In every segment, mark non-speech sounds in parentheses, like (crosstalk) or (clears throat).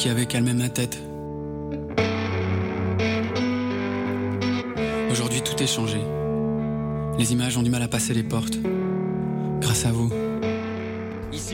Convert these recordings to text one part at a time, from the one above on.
qui avait calmé ma tête. Aujourd'hui, tout est changé. Les images ont du mal à passer les portes. Grâce à vous.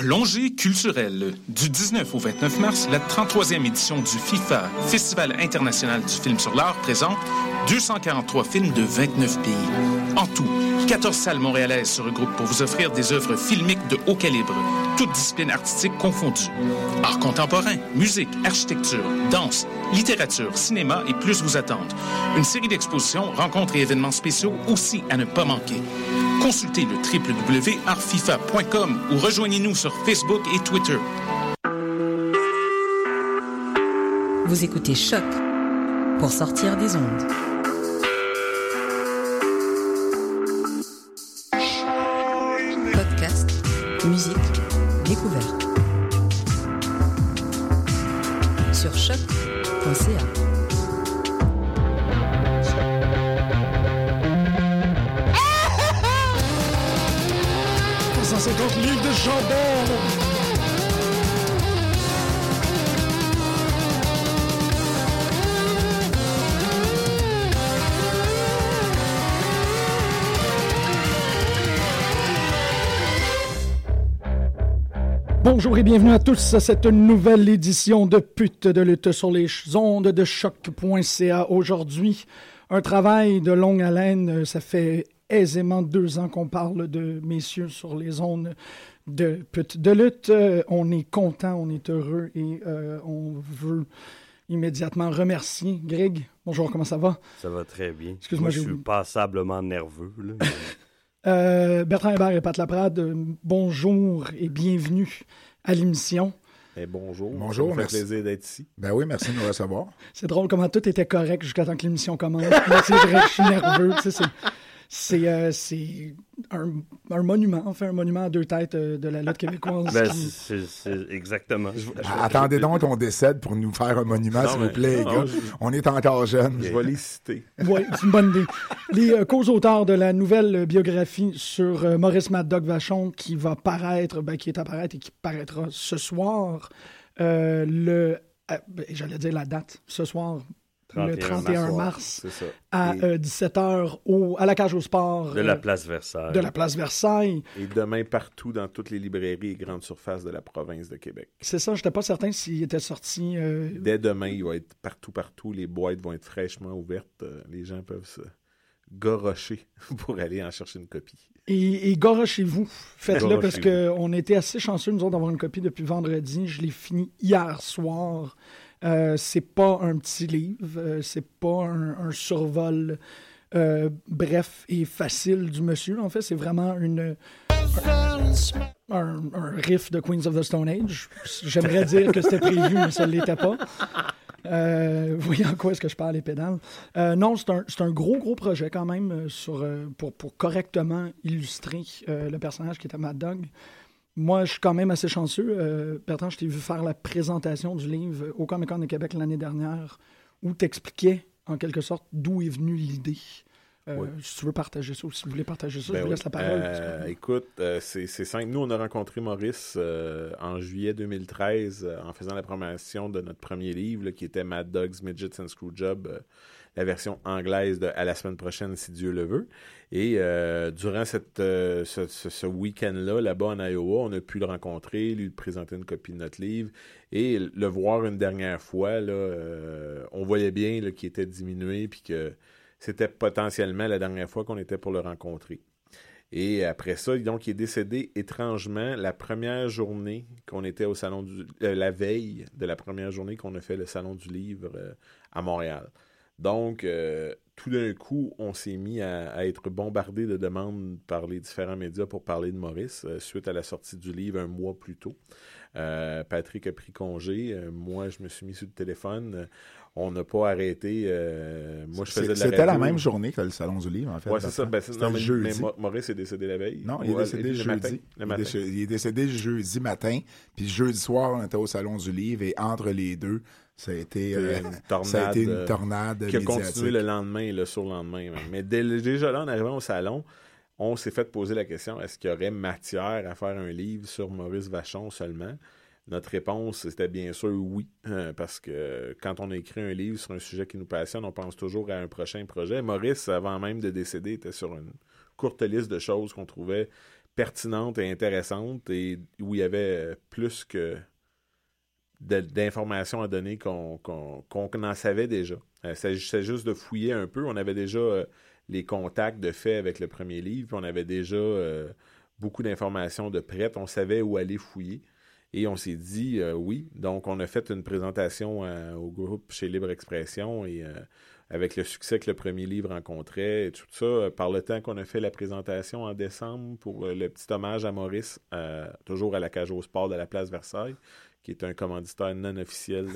Plongée culturelle. Du 19 au 29 mars, la 33e édition du FIFA, Festival international du film sur l'art, présente 243 films de 29 pays. En tout, 14 salles montréalaises se regroupent pour vous offrir des œuvres filmiques de haut calibre, toutes disciplines artistiques confondues. Art contemporain, musique, architecture, danse, littérature, cinéma et plus vous attendent. Une série d'expositions, rencontres et événements spéciaux aussi à ne pas manquer. Consultez le www.artfifa.com ou rejoignez-nous sur Facebook et Twitter. Vous écoutez Choc pour sortir des ondes. Podcast, musique, découverte. Sur choc.ca. Bonjour et bienvenue à tous à cette nouvelle édition de Pute de lutte sur les ondes de choc.ca. Aujourd'hui, un travail de longue haleine. Ça fait aisément deux ans qu'on parle de messieurs sur les ondes de lutte. Euh, on est content, on est heureux et euh, on veut immédiatement remercier Greg. Bonjour, comment ça va? Ça va très bien. Excuse-moi, Moi, je suis passablement nerveux. là, (laughs) Euh, Bertrand Hébert et Pat Laprade, bonjour et bienvenue à l'émission. Eh, bonjour. Bonjour, Ça me fait merci. plaisir d'être ici. Ben oui, merci de nous recevoir. C'est drôle comment tout était correct jusqu'à temps que l'émission commence. C'est vrai, je suis nerveux. C'est- C'est euh, c'est un, un monument, enfin un monument à deux têtes euh, de la lutte québécoise. Ben, qui- c'est c'est exactement. Je- je- Ah, Attendez donc qu'on décède pour nous faire un monument, s'il vous plaît, les non, gars. je- On est encore jeunes. Je vais les citer. Oui, c'est une bonne idée. Les euh, co-auteurs de la nouvelle biographie sur euh, Maurice Mad Dog Vachon qui va paraître, ben, qui est à paraître et qui paraîtra ce soir, euh, le, euh, ben, j'allais dire la date, ce soir, le 31 mars, C'est ça. à Et euh, 17h au, à la cage au sport de la place Versailles. de la place Versailles. Et demain, partout dans toutes les librairies et grandes surfaces de la province de Québec. C'est ça, j'étais pas certain s'il était sorti. euh, Dès demain, il va être partout, partout. Les boîtes vont être fraîchement ouvertes. Euh, Les gens peuvent se gorocher (laughs) pour aller en chercher une copie. Et, et garochez-vous. Faites-le parce qu'on était assez chanceux, nous autres, d'avoir une copie depuis vendredi. Je l'ai fini hier soir. Euh, c'est pas un petit livre, euh, c'est pas un, survol euh, bref et facile du monsieur. En fait, c'est vraiment une un, riff de Queens of the Stone Age. J'aimerais dire que c'était prévu, mais ça ne l'était pas. Euh, voyez en quoi est-ce que je parle les pédales. Euh, non, c'est un, un gros, gros projet quand même sur, pour, pour correctement illustrer le personnage qui était Mad Dog. Moi, je suis quand même assez chanceux. Euh, Bertrand, je t'ai vu faire la présentation du livre au Comic Con de Québec l'année dernière, où tu expliquais en quelque sorte d'où est venue l'idée. Euh, Oui. Si tu veux partager ça ou si vous voulez partager ça, Ben je vous oui. laisse la parole. Euh, écoute, euh, c'est simple. Nous, on a rencontré Maurice en juillet 2013 euh, en faisant la promotion de notre premier livre là, qui était Mad Dogs, Midgets and Screwjob, la version anglaise de À la semaine prochaine, si Dieu le veut. Et euh, durant cette, euh, ce, week-end-là, là-bas en Iowa, on a pu le rencontrer, lui présenter une copie de notre livre et le voir une dernière fois. Là, euh, on voyait bien qu'il était diminué puis que c'était potentiellement la dernière fois qu'on était pour le rencontrer. Et après ça, donc, il est décédé étrangement la première journée qu'on était au salon du... la veille de la première journée qu'on a fait le salon du livre à Montréal. Donc, euh, tout d'un coup, on s'est mis à, à être bombardé de demandes par les différents médias pour parler de Maurice euh, suite à la sortie du livre un mois plus tôt. Euh, Patrick a pris congé. Euh, moi, je me suis mis sur le téléphone. On n'a pas arrêté. Moi, je faisais de la C'était la même journée que le Salon du Livre, en fait. Ouais, c'est ça. Ben, non, mais, jeudi. mais Mo- Maurice est décédé la veille. Non, il est Ouais, décédé le jeudi. matin. Le Il est matin. décédé- Il est décédé jeudi matin. Puis jeudi soir, on était au Salon du Livre. Et entre les deux, ça a été, euh, une tornade, ça a été une euh, tornade qui a continué le lendemain et le surlendemain. même. Mais dès déjà là, en arrivant au salon, on s'est fait poser la question est-ce qu'il y aurait matière à faire un livre sur Maurice Vachon seulement? Notre réponse, c'était bien sûr oui, euh, parce que quand on écrit un livre sur un sujet qui nous passionne, on pense toujours à un prochain projet. Maurice, avant même de décéder, était sur une courte liste de choses qu'on trouvait pertinentes et intéressantes et où il y avait plus que d'informations à donner qu'on qu'on en savait déjà. Euh, Il s'agissait juste de fouiller un peu. On avait déjà euh, les contacts de fait avec le premier livre, puis on avait déjà euh, beaucoup d'informations de prête. On savait où aller fouiller. Et on s'est dit oui. Donc, on a fait une présentation au groupe chez Libre Expression et avec le succès que le premier livre rencontrait et tout ça, par le temps qu'on a fait la présentation en décembre pour le petit hommage à Maurice, toujours à la cage au sport de la place Versailles, qui est un commanditaire non officiel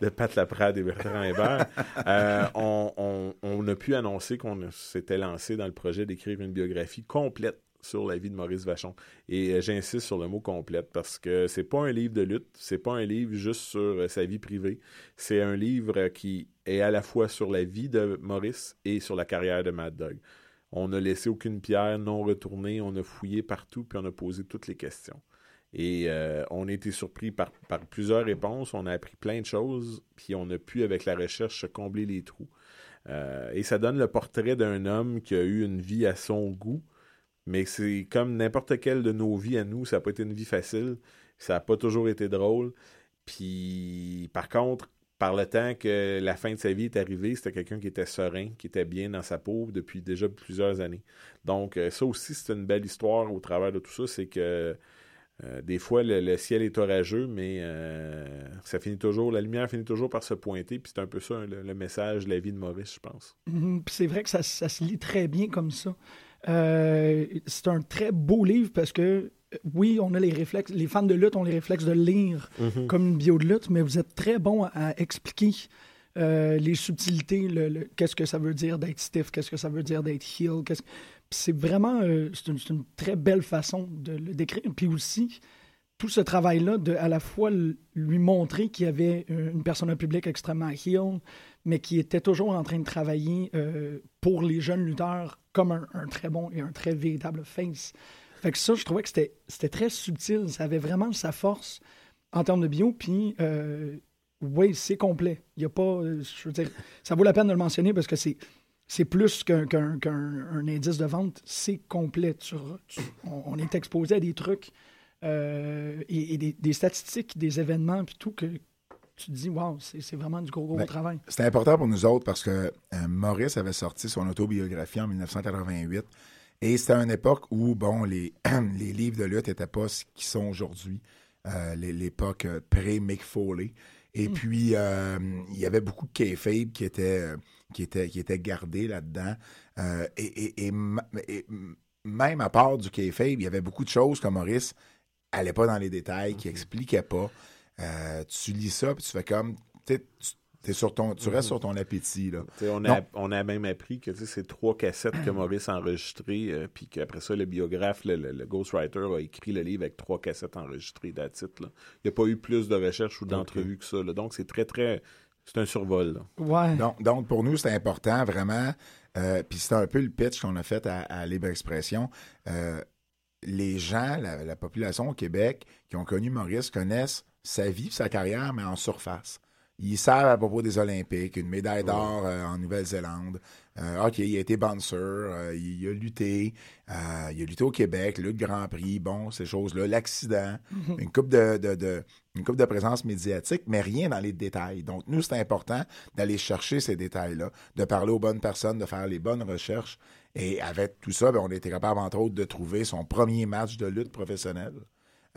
de, (laughs) Pat Laprade et Bertrand Hébert, euh, on, a pu annoncer qu'on s'était lancé dans le projet d'écrire une biographie complète sur la vie de Maurice Vachon. Et euh, j'insiste sur le mot complète parce que c'est pas un livre de lutte, c'est pas un livre juste sur euh, sa vie privée. C'est un livre qui est à la fois sur la vie de Maurice et sur la carrière de Mad Dog. On n'a laissé aucune pierre non retournée, on a fouillé partout puis on a posé toutes les questions. Et euh, on a été surpris par, plusieurs réponses, on a appris plein de choses, puis on a pu, avec la recherche, combler les trous. Euh, et ça donne le portrait d'un homme qui a eu une vie à son goût, mais c'est comme n'importe quelle de nos vies à nous, ça n'a pas été une vie facile, ça n'a pas toujours été drôle. Puis, par contre, par le temps que la fin de sa vie est arrivée, c'était quelqu'un qui était serein, qui était bien dans sa peau depuis déjà plusieurs années. Donc, euh, ça aussi, c'est une belle histoire au travers de tout ça, c'est que euh, des fois, le, le ciel est orageux, mais euh, ça finit toujours, la lumière finit toujours par se pointer, puis c'est un peu ça le, le message de la vie de Maurice, je pense. Mhm, puis c'est vrai que ça, ça se lit très bien comme ça. Euh, c'est un très beau livre parce que, oui, on a les réflexes, les fans de lutte ont les réflexes de lire Mhm. comme une bio de lutte, mais vous êtes très bon à expliquer euh, les subtilités, le, le- qu'est-ce que ça veut dire d'être stiff, qu'est-ce que ça veut dire d'être heel. qu'est-ce c'est vraiment, euh, c'est une, très belle façon de le décrire. Puis aussi, tout ce travail-là de à la fois lui montrer qu'il y avait euh, une personne publique extrêmement heel, mais qui était toujours en train de travailler euh, pour les jeunes lutteurs comme un, un très bon et un très véritable face. Fait que ça, je trouvais que c'était très subtil. Ça avait vraiment sa force en termes de bio. Puis, euh, oui, c'est complet. Il y a pas. Je veux dire, ça vaut la peine de le mentionner parce que c'est. C'est plus qu'un qu'un- qu'un- un indice de vente, c'est complet. Tu re- tu- on, on est exposé à des trucs euh, et, et des, des statistiques, des événements, puis tout, que tu te dis, waouh, c'est vraiment du gros, gros Ben, travail. C'était important pour nous autres parce que euh, Maurice avait sorti son autobiographie en 1988. Et c'était une époque où, bon, les, (clears throat) les livres de lutte n'étaient pas ce qu'ils sont aujourd'hui. Euh, l'é- L'époque pré-Mick Foley. Et puis, euh, il y avait beaucoup de kayfabe qui était, euh, qui était, qui était gardé là-dedans. Euh, et, et- même à part du kayfabe, il y avait beaucoup de choses que Maurice allait pas dans les détails, qui expliquait pas. Euh, tu lis ça, puis tu fais comme... tu sur ton, tu restes Mhm. sur ton appétit. Là. On a, on a même appris que c'est trois cassettes que Maurice a enregistrées, euh, puis qu'après ça, le biographe, le, le- le ghostwriter, a écrit le livre avec trois cassettes enregistrées d'attitude. Il n'y a pas eu plus de recherches ou d'entrevues que ça. là. Donc, c'est très, très. C'est un survol. là. Ouais. Donc, donc, pour nous, c'est important, vraiment. Euh, Puis c'est un peu le pitch qu'on a fait à, à Libre Expression. Euh, les gens, la, la population au Québec qui ont connu Maurice connaissent sa vie, sa carrière, mais en surface. Ils savent à propos des Olympiques, une médaille d'or euh, en Nouvelle-Zélande. Euh, OK, il a été bouncer, euh, il, il a lutté, il a lutté au Québec, lutte Grand Prix, bon, ces choses-là, l'accident, Mhm. une coupe de, de- de- une coupe de présence médiatique, mais rien dans les détails. Donc, nous, c'est important d'aller chercher ces détails-là, de parler aux bonnes personnes, de faire les bonnes recherches. Et avec tout ça, ben, on a été capable, entre autres, de trouver son premier match de lutte professionnelle.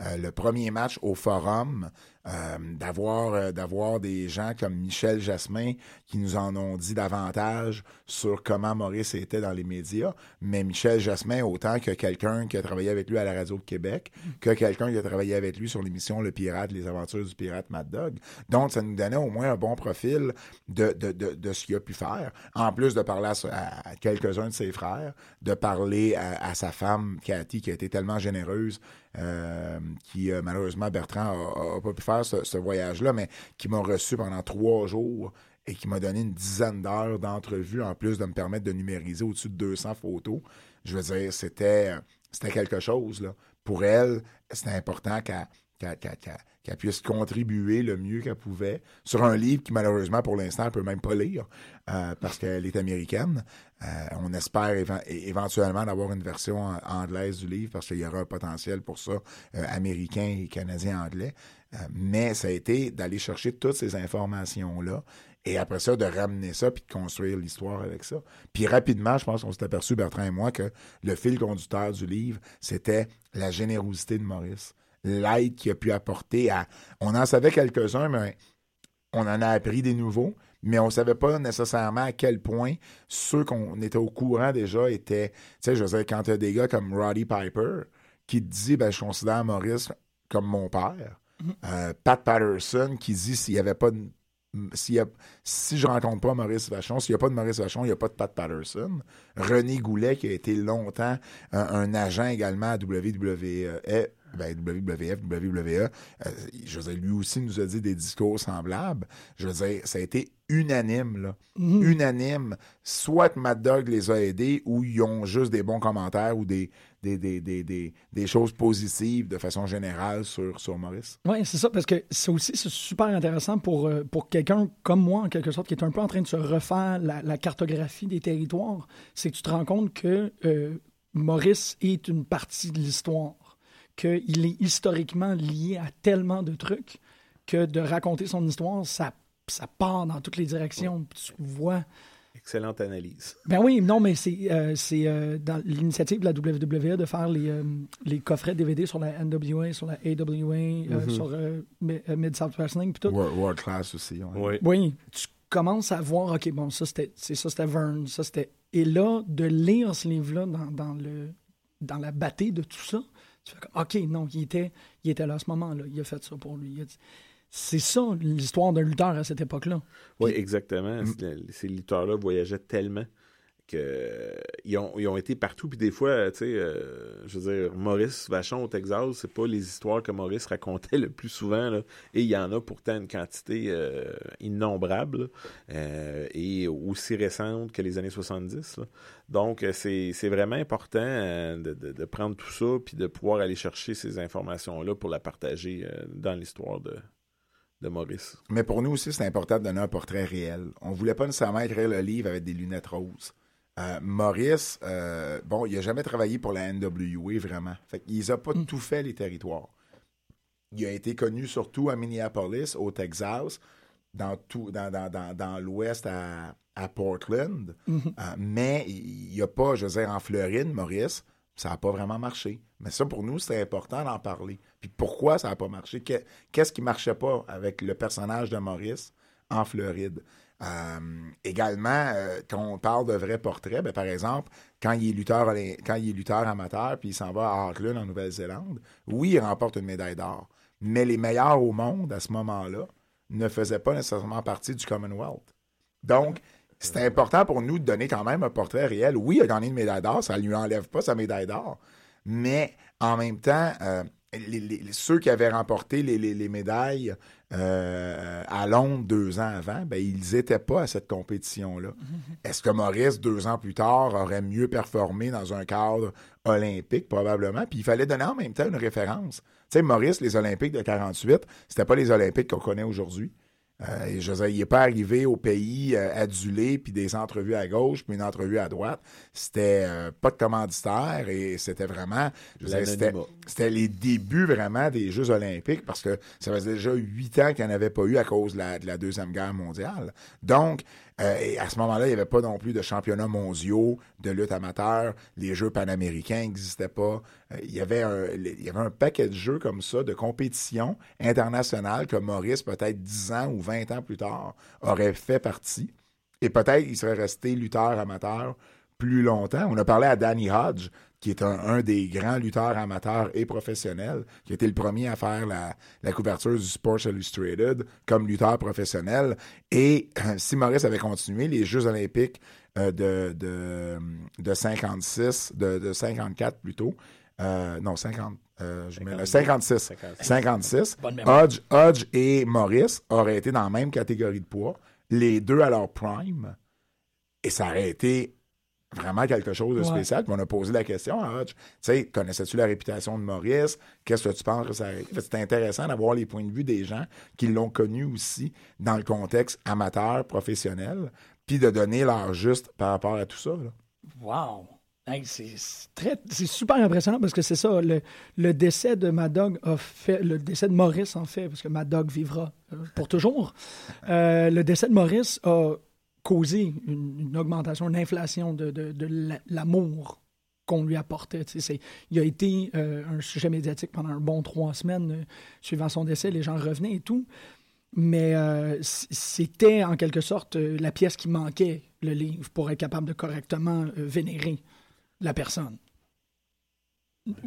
Euh, le premier match au forum, euh, d'avoir euh, d'avoir des gens comme Michel Jasmin qui nous en ont dit davantage sur comment Maurice était dans les médias. Mais Michel Jasmin, autant que quelqu'un qui a travaillé avec lui à la Radio de Québec, que quelqu'un qui a travaillé avec lui sur l'émission Le Pirate, les aventures du pirate Mad Dog. Donc, ça nous donnait au moins un bon profil de, de, de, de ce qu'il a pu faire. En plus de parler à, quelques-uns de ses frères, de parler à, à sa femme, Cathy, qui a été tellement généreuse, euh, qui malheureusement Bertrand a, a pas pu faire ce, voyage-là, mais qui m'a reçu pendant trois jours et qui m'a donné une dizaine d'heures d'entrevue en plus de me permettre de numériser au-dessus de 200 photos. Je veux dire, c'était c'était quelque chose. Pour elle, c'était important qu'elle qu'elle- puisse contribuer le mieux qu'elle pouvait sur un livre qui, malheureusement, pour l'instant, elle peut même pas lire euh, parce qu'elle est américaine. Euh, on espère éventuellement d'avoir une version anglaise du livre parce qu'il y aura un potentiel pour ça, euh, américain et canadien-anglais. Mais ça a été d'aller chercher toutes ces informations-là et après ça, de ramener ça puis de construire l'histoire avec ça. Puis rapidement, je pense qu'on s'est aperçu, Bertrand et moi, que le fil conducteur du livre, c'était la générosité de Maurice. L'aide qu'il a pu apporter à... On en savait quelques-uns, mais on en a appris des nouveaux, mais on ne savait pas nécessairement à quel point ceux qu'on était au courant déjà étaient. Tu sais, je veux dire, quand tu as des gars comme Roddy Piper qui te dit ben, Je considère Maurice comme mon père. Euh, Pat Patterson qui dit s'il n'y avait pas de. s'il y a- si je rencontre pas Maurice Vachon, s'il n'y a pas de Maurice Vachon, il n'y a pas de Pat Patterson. René Goulet, qui a été longtemps un, un agent également à WWE, ben, WWF, WWE, euh, je veux dire, lui aussi nous a dit des discours semblables. Je veux dire, ça a été unanime, là. Mhm. Unanime. Soit Mad Dog les a aidés ou ils ont juste des bons commentaires ou des, des, des, des, des, des choses positives de façon générale sur, sur Maurice. Oui, c'est ça, parce que c'est aussi super intéressant pour, euh, pour quelqu'un comme moi, en quelque sorte, qui est un peu en train de se refaire la, la cartographie des territoires. C'est que tu te rends compte que euh, Maurice est une partie de l'histoire, qu'il est historiquement lié à tellement de trucs que de raconter son histoire, ça, ça part dans toutes les directions. Tu vois. Excellente analyse. Ben oui, non, mais c'est euh, c'est, euh, dans l'initiative de la WWE de faire les, euh, les coffrets DVD sur la NWA, sur la AWA, euh, Mhm. sur euh, Mi- euh, Mid-South Wrestling, puis tout. World, World Class aussi. ouais. Oui, tu commences à voir, OK, bon, ça c'était c'est ça, c'était Vern, ça c'était. Et là, de lire ce livre-là dans, dans le dans la bâtée de tout ça, tu fais comme, OK, non, il était, il était là à ce moment-là, il a fait ça pour lui. C'est ça l'histoire d'un lutteur à cette époque-là. Oui, exactement. C'est- Ces lutteurs-là voyageaient tellement ils ont, été partout. Puis des fois, tu sais, euh, je veux dire, Maurice Vachon au Texas, c'est pas les histoires que Maurice racontait (laughs) le plus souvent. là. Et il y en a pourtant une quantité euh, innombrable euh, et aussi récente que les années 70. là. Donc, euh, c'est vraiment important euh, de, prendre tout ça puis de pouvoir aller chercher ces informations-là pour la partager euh, dans l'histoire de, de Maurice. Mais pour nous aussi, c'est important de donner un portrait réel. On voulait pas nécessairement écrire le livre avec des lunettes roses. Euh, Maurice, euh, bon, il a jamais travaillé pour la NWA vraiment. Fait qu'il a pas tout fait les territoires. Il a été connu surtout à Minneapolis, au Texas, dans tout, dans, dans, dans, dans l'Ouest à, à Portland. Mhm. Euh, mais il n'y a pas, je veux dire, en Floride, Maurice, ça n'a pas vraiment marché. Mais ça, pour nous, c'était important d'en parler. Puis pourquoi ça n'a pas marché? Que- Qu'est-ce qui ne marchait pas avec le personnage de Maurice en Floride? Euh, également, euh, quand on parle de vrais portraits, ben, par exemple, quand il est lutteur, quand amateur puis il s'en va à Auckland, en Nouvelle-Zélande, oui, il remporte une médaille d'or. Mais les meilleurs au monde à ce moment-là ne faisaient pas nécessairement partie du Commonwealth. Donc, c'était important pour nous de donner quand même un portrait réel. Oui, il a gagné une médaille d'or, ça ne lui enlève pas sa médaille d'or, mais en même temps, euh, ceux qui avaient remporté les, médailles euh, à Londres deux ans avant, ben, ils n'étaient pas à cette compétition-là. (laughs) Est-ce que Maurice, deux ans plus tard, aurait mieux performé dans un cadre olympique? Probablement. Puis il fallait donner en même temps une référence. Tu sais, Maurice, les Olympiques de 48, c'était pas les Olympiques qu'on connaît aujourd'hui. Euh, je il n'est pas arrivé au pays euh, adulé, puis des entrevues à gauche, puis une entrevue à droite. C'était euh, pas de commanditaire et c'était vraiment... C'était les débuts vraiment des Jeux olympiques parce que ça faisait déjà huit ans qu'il n'y en avait pas eu à cause de la, de la Deuxième Guerre mondiale. Donc, euh, et à ce moment-là, il n'y avait pas non plus de championnats mondiaux de lutte amateur. Les Jeux panaméricains n'existaient pas. Euh, il, y avait un, paquet de jeux comme ça, de compétitions internationales que Maurice, peut-être 10 ans ou 20 ans plus tard, aurait fait partie. Et peut-être il serait resté lutteur amateur plus longtemps. On a parlé à Danny Hodge, qui est un, des grands lutteurs amateurs et professionnels, qui a été le premier à faire la, couverture du Sports Illustrated comme lutteur professionnel. Et euh, si Maurice avait continué, les Jeux olympiques euh, de, de, de 56, de, de 54 plutôt, euh, non, 50, je 56. 56. Hodge, Hodge et Maurice auraient été dans la même catégorie de poids, les deux à leur prime, et ça aurait été vraiment quelque chose de spécial. Puis on a posé la question à Hodge. Tu sais, connaissais-tu la réputation de Maurice? Qu'est-ce que tu penses que ça C'est intéressant d'avoir les points de vue des gens qui l'ont connu aussi dans le contexte amateur, professionnel, puis de donner leur juste par rapport à tout ça. Wow! c'est super impressionnant parce que c'est ça le, le, décès de Madog a fait le décès de Maurice en fait parce que Madog vivra euh, pour toujours euh, le décès de Maurice a causé une, augmentation, une inflation de, l'amour qu'on lui apportait. Il a été euh, un sujet médiatique pendant un bon trois semaines euh, suivant son décès. Les gens revenaient et tout. Mais euh, c'était en quelque sorte la pièce qui manquait, le livre, pour être capable de correctement vénérer la personne.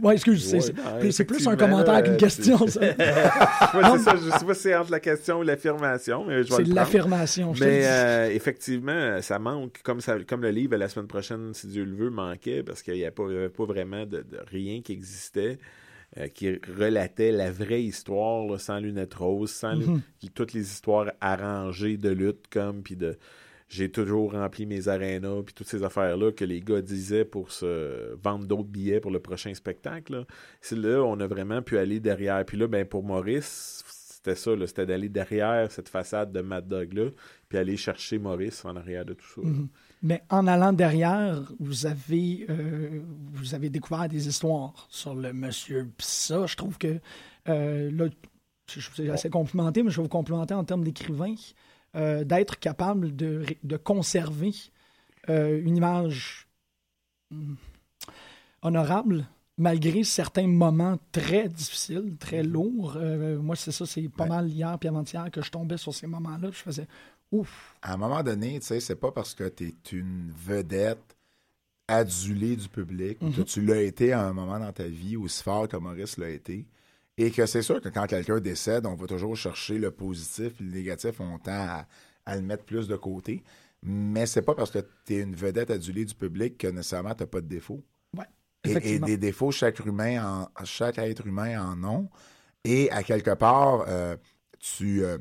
Oui, excuse, c'est plus un commentaire qu'une question, ça. c'est ça, (laughs) je sais pas si c'est entre la question ou l'affirmation, mais je C'est l'affirmation, Mais euh, effectivement, ça manque, comme, ça, comme le livre la semaine prochaine, si Dieu le veut, manquait, parce qu'il n'y avait, pas vraiment de, rien qui existait. Euh, qui relatait la vraie histoire sans lunettes roses, sans mm-hmm. toutes les histoires arrangées de lutte comme puis de j'ai toujours rempli mes arénas puis toutes ces affaires-là que les gars disaient pour se vendre d'autres billets pour le prochain spectacle. C'est là on a vraiment pu aller derrière. Puis là, ben pour Maurice, c'était ça, c'était d'aller derrière cette façade de Mad Dog-là, puis aller chercher Maurice en arrière de tout ça. Mhm. Mais en allant derrière, vous avez, euh, vous avez découvert des histoires sur le monsieur. ça, je trouve que euh, là, je suis assez complimenté, mais je vais vous complimenter en termes d'écrivain. Euh, d'être capable de, de conserver euh, une image hmm, honorable malgré certains moments très difficiles, très mhm. lourds. Euh, moi, c'est ça, c'est pas mal hier puis avant-hier que je tombais sur ces moments-là. Je faisais ouf. À un moment donné, tu sais, c'est pas parce que tu es une vedette adulée du public, que mhm. tu l'as été à un moment dans ta vie aussi fort que Maurice l'a été, et que c'est sûr que quand quelqu'un décède, on va toujours chercher le positif le négatif, on tend à, le mettre plus de côté. Mais c'est pas parce que tu es une vedette adulée du public que nécessairement tu n'as pas de défauts. Ouais, et, des défauts, chaque, humain en, chaque être humain en ont. Et à quelque part, euh, tu. Euh,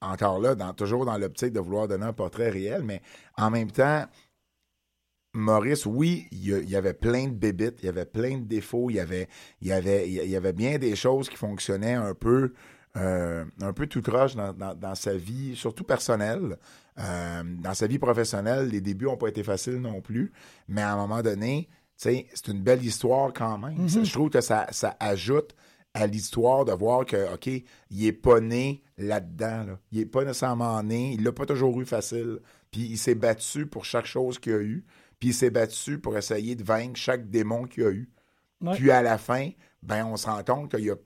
encore là, dans, toujours dans l'optique de vouloir donner un portrait réel, mais en même temps, Maurice, oui, il y, avait plein de bébites, il y avait plein de défauts, il y avait, il y avait, il y avait bien des choses qui fonctionnaient un peu, euh, un peu tout croche dans, sa vie, surtout personnelle. Euh, dans sa vie professionnelle, les débuts n'ont pas été faciles non plus, mais à un moment donné, c'est une belle histoire quand même. Mm-hmm. Je trouve que ça, ça ajoute à l'histoire de voir que, OK, il n'est pas né là-dedans. Il n'est pas nécessairement né, il l'a pas toujours eu facile. Puis il s'est battu pour chaque chose qu'il a eu. Puis il s'est battu pour essayer de vaincre chaque démon qu'il a eu. Puis à la fin, ben on se rend compte qu'il a,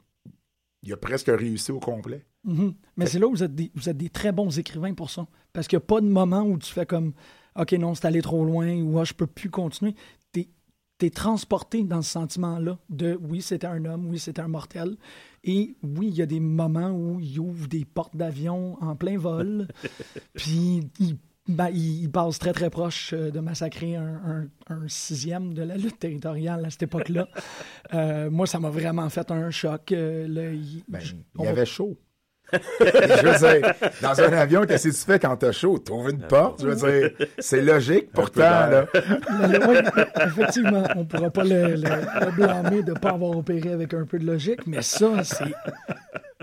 il a presque réussi au complet. Mm-hmm. Mais c'est là où vous êtes, des, vous êtes des très bons écrivains pour ça. Parce qu'il n'y a pas de moment où tu fais comme OK, non, c'est allé trop loin ou ah, je peux plus continuer. es transporté dans ce sentiment-là de oui, c'était un homme, oui, c'était un mortel. Et oui, il y a des moments où il ouvre des portes d'avion en plein vol, (laughs) puis il, ben, il, il passe très très proche euh, de massacrer un, un- un sixième de la lutte territoriale à cette époque-là. (laughs) Euh, moi, ça m'a vraiment fait un choc. euh, là, il, Ben, je- il on y va- avait chaud. (laughs) je veux dire, dans un avion, qu'est-ce que tu fais quand t'as chaud? T'ouvres une porte, je veux dire, c'est logique, pourtant, là. (laughs) Oui, effectivement, on ne pourra pas le, le- le blâmer de ne pas avoir opéré avec un peu de logique, mais ça, c'est.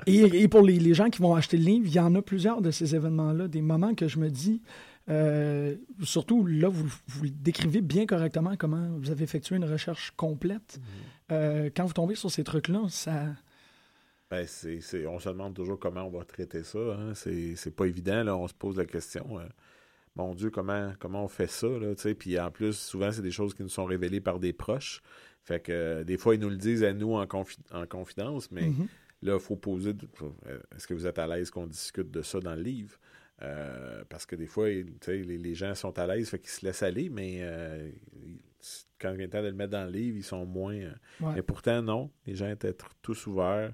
Et, et pour les, les gens qui vont acheter le livre, il y en a plusieurs de ces événements-là, des moments que je me dis, euh, surtout là, vous, vous le décrivez bien correctement comment vous avez effectué une recherche complète. Euh, quand vous tombez sur ces trucs-là, ça. Ben, c'est, c'est- on se demande toujours comment on va traiter ça. Hein. C'est, c'est pas évident. Là. On se pose la question. euh, mon Dieu, comment, comment on fait ça? Là? Puis en plus, souvent, c'est des choses qui nous sont révélées par des proches. Fait que euh, des fois, ils nous le disent à nous en, confi- en confidence, mais Mhm. là, il faut poser. Est-ce que vous êtes à l'aise qu'on discute de ça dans le livre? Euh, parce que des fois, les, les gens sont à l'aise, fait qu'ils se laissent aller, mais euh, quand il vient le temps de le mettre dans le livre, ils sont moins. euh, Ouais. Mais pourtant, non. Les gens étaient tous ouverts.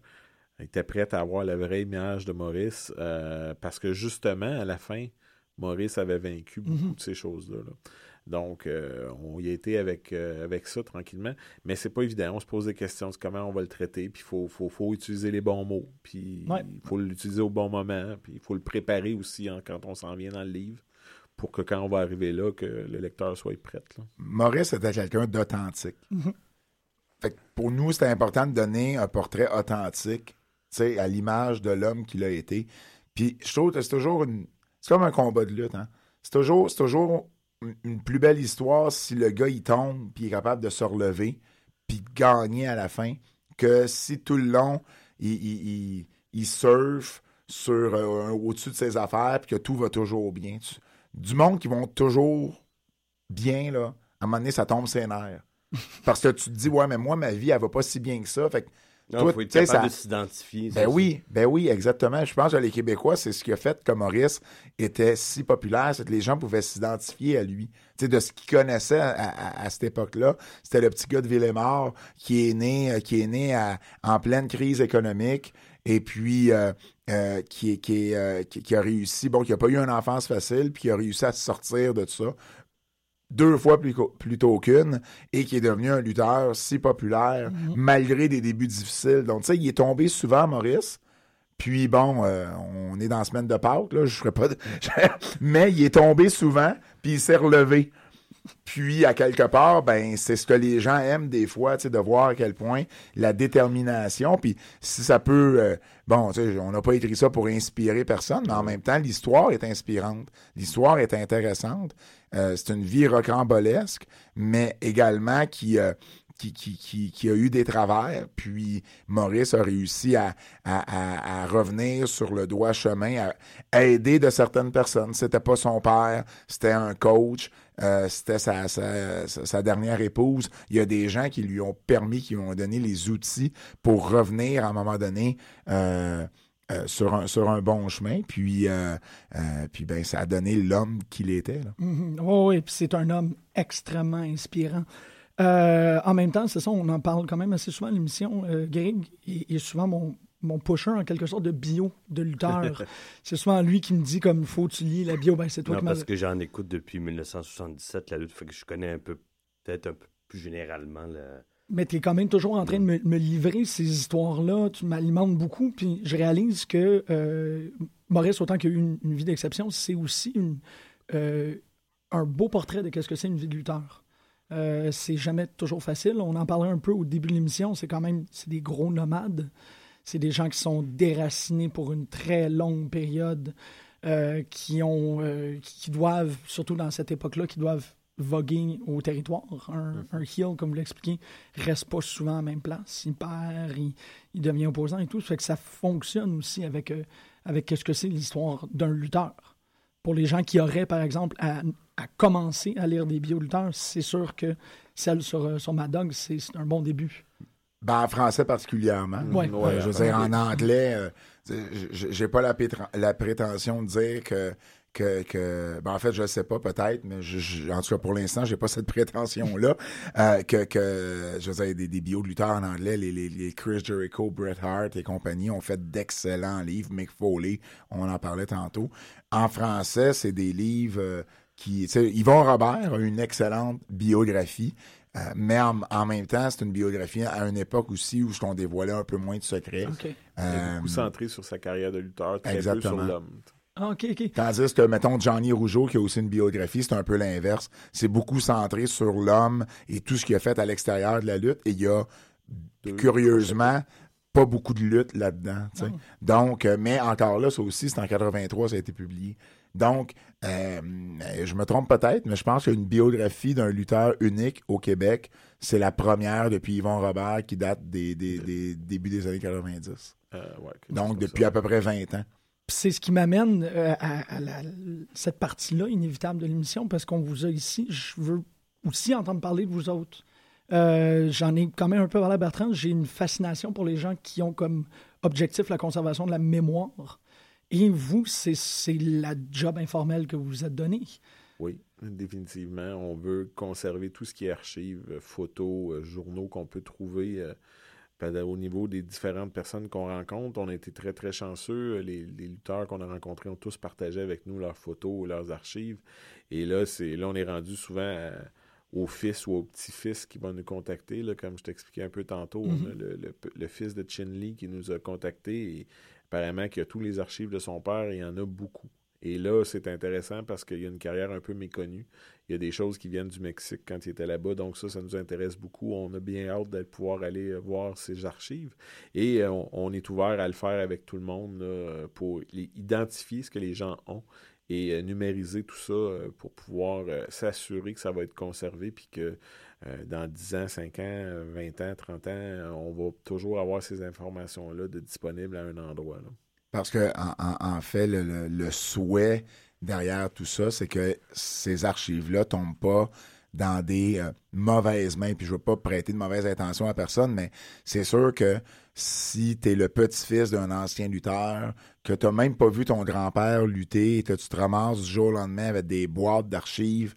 Étaient prêts à avoir la vraie image de Maurice euh, parce que justement, à la fin, Maurice avait vaincu beaucoup Mhm. de ces choses-là. là. Donc, euh, on y a été avec, euh, avec ça tranquillement. Mais c'est pas évident. On se pose des questions sur comment on va le traiter. Puis il faut, faut, faut utiliser les bons mots. Puis il Ouais. faut l'utiliser au bon moment. Puis il faut le préparer aussi hein, quand on s'en vient dans le livre pour que quand on va arriver là, que le lecteur soit prêt. là. Maurice était quelqu'un d'authentique. Fait que pour nous, c'était important de donner un portrait authentique, tu sais, à l'image de l'homme qu'il a été. Puis je trouve que c'est toujours une. C'est comme un combat de lutte, hein. C'est toujours, c'est toujours une- plus belle histoire si le gars il tombe puis il est capable de se relever puis de gagner à la fin que si tout le long il, il, il- surfe sur euh, au-dessus de ses affaires puis que tout va toujours bien. Du monde qui vont toujours bien, là, à un moment donné, ça tombe ses nerfs. Parce que tu te dis, ouais, mais moi, ma vie, elle va pas si bien que ça. Fait que, Non, toi, faut être capable ça- de s'identifier. Ben oui, ben oui, exactement. Je pense que les Québécois, c'est ce qui a fait que Maurice était si populaire, c'est que les gens pouvaient s'identifier à lui. De ce qu'ils connaissaient à, à- à cette époque-là, c'était le petit gars de Villemort qui est né, euh, qui est né à- en pleine crise économique et puis euh, euh, qui, est- qui, est, euh, qui, qui a réussi, bon, qui n'a pas eu une enfance facile, puis qui a réussi à se sortir de ça deux fois plus plutôt qu'une et qui est devenu un lutteur si populaire malgré des débuts difficiles. Donc, tu sais, il est tombé souvent, Maurice. Puis bon, euh, on est dans la semaine de Pâques, là, je ferai pas de... (laughs) Mais il est tombé souvent, puis il s'est relevé. Puis, à quelque part, ben, c'est ce que les gens aiment des fois, de voir à quel point la détermination, puis si ça peut, euh, bon, on n'a pas écrit ça pour inspirer personne, mais en même temps, l'histoire est inspirante, l'histoire est intéressante, Euh, c'est une vie rocambolesque, mais également qui, euh, qui, qui, qui, qui a eu des travers, puis Maurice a réussi à, à, à, revenir sur le droit chemin, à, à aider de certaines personnes. C'était pas son père, c'était un coach, euh, c'était sa, dernière épouse. Il y a des gens qui lui ont permis, qui lui ont donné les outils pour revenir à un moment donné euh, euh, sur, un, bon chemin. Puis, puis ben, ça a donné l'homme qu'il était. Mhm. Oui, puis c'est un homme extrêmement inspirant. En même temps, c'est ça, on en parle quand même assez souvent à l'émission. Greg est souvent mon, mon pusher en quelque sorte de bio, de lutteur. (laughs) c'est souvent lui qui me dit comme faut tu lis la bio, ben c'est toi Non, qui parce que j'en écoute depuis 1977, la lutte, fait que je connais un peu, peut-être un peu plus généralement le... Mais tu es quand même toujours en train de me, me livrer ces histoires-là. Tu m'alimentes beaucoup. Puis je réalise que euh, Maurice, autant qu'il a eu une, une vie d'exception, c'est aussi une, euh, un beau portrait de qu'est-ce que c'est une vie de lutteur. Euh, c'est jamais toujours facile. On en parlait un peu au début de l'émission. C'est quand même c'est des gros nomades. C'est des gens qui sont déracinés pour une très longue période, euh, qui ont, euh, qui doivent, surtout dans cette époque-là, qui doivent voguer au territoire. Un, un heel, comme vous l'expliquez, reste pas souvent à la même place. Il perd, il, il devient opposant et tout. Ça fait que ça fonctionne aussi avec, euh, avec ce que c'est l'histoire d'un lutteur. Pour les gens qui auraient, par exemple, à, à commencer à lire des bio-lutteurs, c'est sûr que celle sur, sur Mad Dog, c'est c'est un bon début. Ben, en français particulièrement. Ouais. Euh, je veux dire, en anglais, euh, j'ai pas la, prétention de dire que, que, que ben en fait, je ne sais pas, peut-être, mais je, en tout cas, pour l'instant, j'ai pas cette prétention-là, (laughs) euh, que, que, je veux dire, des, des bios de lutteurs en anglais, les, les, les, Chris Jericho, Bret Hart et compagnie ont fait d'excellents livres. Mick Foley, on en parlait tantôt. En français, c'est des livres euh, qui, Yvon Robert a une excellente biographie. Euh, mais en, même temps, c'est une biographie à une époque aussi où je t'en dévoilais un peu moins de secrets. Okay. Euh, beaucoup centré sur sa carrière de lutteur, très exactement. peu sur l'homme. Ah. Tandis que, mettons, Johnny Rougeau, qui a aussi une biographie, c'est un peu l'inverse. C'est beaucoup centré sur l'homme et tout ce qu'il a fait à l'extérieur de la lutte. Et il y a, curieusement, pas beaucoup de lutte là-dedans. Ah. Donc, euh, mais encore là, ça aussi, c'est en 83, ça a été publié. Donc, euh, je me trompe peut-être, mais je pense qu'une biographie d'un lutteur unique au Québec, c'est la première depuis Yvon Robert qui date des, débuts des années 90. Euh, Donc, depuis à peu près 20 ans. C'est ce qui m'amène euh, à, cette partie-là inévitable de l'émission, parce qu'on vous a ici. Je veux aussi entendre parler de vous autres. J'en ai quand même un peu parlé à Bertrand. J'ai une fascination pour les gens qui ont comme objectif la conservation de la mémoire. Et vous, c'est la job informelle que vous vous êtes donnée. Oui, définitivement. On veut conserver tout ce qui est archives, euh, photos, euh, journaux qu'on peut trouver euh, au niveau des différentes personnes qu'on rencontre. On a été très, très chanceux. Les, lutteurs qu'on a rencontrés ont tous partagé avec nous leurs photos, leurs archives. Et là, c'est là on est rendu souvent au fils ou au petit-fils qui va nous contacter. Là, comme je t'expliquais un peu tantôt, mm-hmm. le, fils de Chin Lee qui nous a contactés. Et apparemment qu'il y a tous les archives de son père et il y en a beaucoup. Et là, c'est intéressant parce qu'il y a une carrière un peu méconnue. Il y a des choses qui viennent du Mexique quand il était là-bas. Donc ça, ça nous intéresse beaucoup. On a bien hâte de pouvoir aller euh, voir ces archives. Et euh, on, est ouvert à le faire avec tout le monde pour identifier ce que les gens ont et euh, numériser tout ça pour pouvoir s'assurer que ça va être conservé puis que dans 10 ans, 5 ans, 20 ans, 30 ans, on va toujours avoir ces informations-là disponibles à un endroit. Parce que en, fait, le, souhait derrière tout ça, c'est que ces archives-là tombent pas dans des euh, mauvaises mains. Puis je veux pas prêter de mauvaises intentions à personne, mais c'est sûr que si tu es le petit-fils d'un ancien lutteur, que tu même pas vu ton grand-père lutter et que tu te ramasses du jour au lendemain avec des boîtes d'archives,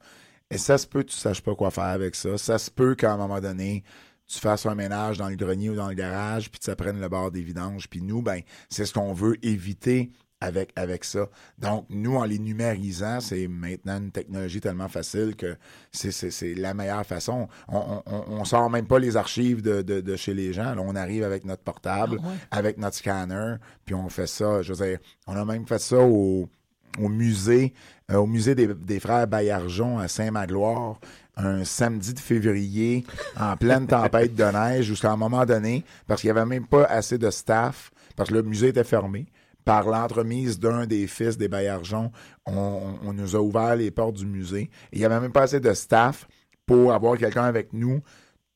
et ça se peut que tu saches pas quoi faire avec ça. Ça se peut qu'à un moment donné, tu fasses un ménage dans le grenier ou dans le garage, puis tu apprennes le bord des vidanges. Puis nous, ben, c'est ce qu'on veut éviter avec, avec ça. Donc, nous, en les numérisant, c'est maintenant une technologie tellement facile que c'est la meilleure façon. On, on, sort même pas les archives de, de, chez les gens. Là, on arrive avec notre portable, ah avec notre scanner, puis on fait ça. Je veux dire, on a même fait ça au, au musée, euh, au musée des, frères Baillargeon à Saint-Magloire un samedi de février en pleine tempête de neige jusqu'à un moment donné, parce qu'il n'y avait même pas assez de staff, parce que le musée était fermé. Par l'entremise d'un des fils des Baillargeons, on, nous a ouvert les portes du musée. il n'y avait même pas assez de staff pour avoir quelqu'un avec nous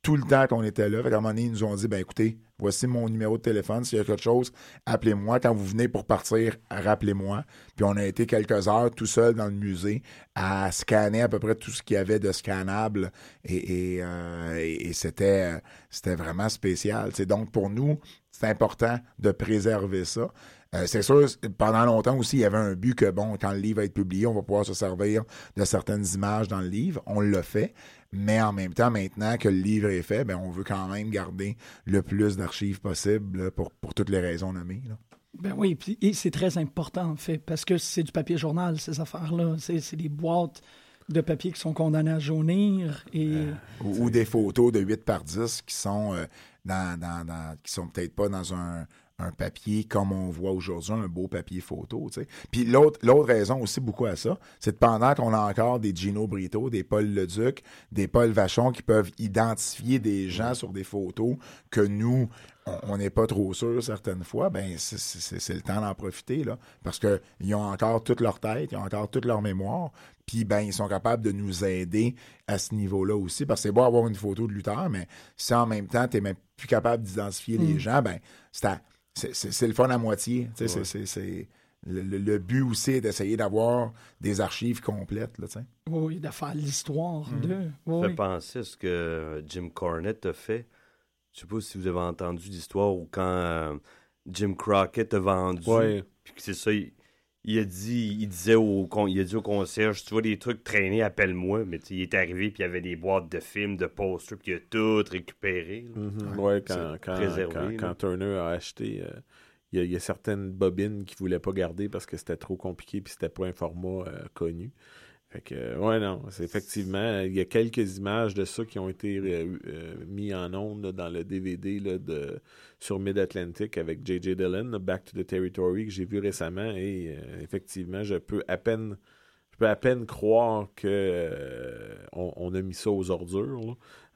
tout le temps qu'on était là. À un moment donné, ils nous ont dit, ben écoutez, voici mon numéro de téléphone. S'il y a quelque chose, appelez-moi. Quand vous venez pour partir, rappelez-moi. Puis on a été quelques heures tout seul dans le musée à scanner à peu près tout ce qu'il y avait de scannable. Et, euh, c'était, c'était vraiment spécial. Donc pour nous, c'est important de préserver ça. Euh, c'est sûr, pendant longtemps aussi, il y avait un but que, bon, quand le livre va être publié, on va pouvoir se servir de certaines images dans le livre. On l'a fait. Mais en même temps, maintenant que le livre est fait, ben, on veut quand même garder le plus d'archives possible pour, pour toutes les raisons nommées. Ben oui, et c'est très important en fait, parce que c'est du papier journal, ces affaires-là. C'est des boîtes de papier qui sont condamnées à jaunir. Et... Euh, ou, des photos de 8 par 10 qui sont, euh, dans, dans, dans, qui sont peut-être pas dans un, un papier comme on voit aujourd'hui, un beau papier photo. Tu sais. Puis l'autre, l'autre raison aussi beaucoup à ça, c'est que pendant qu'on a encore des Gino Brito, des Paul Leduc, des Paul Vachon qui peuvent identifier des gens sur des photos que nous, on n'est pas trop sûr certaines fois, ben c'est, le temps d'en profiter, là. Parce qu'ils ont encore toute leur tête, ils ont encore toute leur mémoire. Puis ben, ils sont capables de nous aider à ce niveau-là aussi. Parce que c'est beau avoir une photo de lutteur, mais si en même temps, tu n'es même plus capable d'identifier les mm. gens, ben c'est à c'est le fun à moitié. C'est le, but aussi est d'essayer d'avoir des archives complètes. Là, oui, de faire l'histoire mmh. de. Ça fait penser à ce que Jim Cornette a fait. Je sais pas si vous avez entendu l'histoire où quand euh, Jim Crockett a vendu, puis c'est ça, il, il a dit, il disait au, con- il a dit au concierge, tu vois des trucs traîner, appelle-moi. Mais il est arrivé, puis il y avait des boîtes de films, de posters, puis il a tout récupéré. là. Mhm. Ouais, quand, quand, préservé, quand, Turner a acheté, euh, il y, a- il y a certaines bobines qu'il voulait pas garder parce que c'était trop compliqué puis c'était pas un format euh, connu. Fait que, ouais, non, c'est effectivement, il y a quelques images de ça qui ont été euh, euh, mis en ondes là, dans le DVD là, de, sur Mid-Atlantic avec J.J. Dillon, Back to the Territory, que j'ai vu récemment et euh, effectivement, je peux à peine je peux à peine croire que euh, on, on a mis ça aux ordures. là.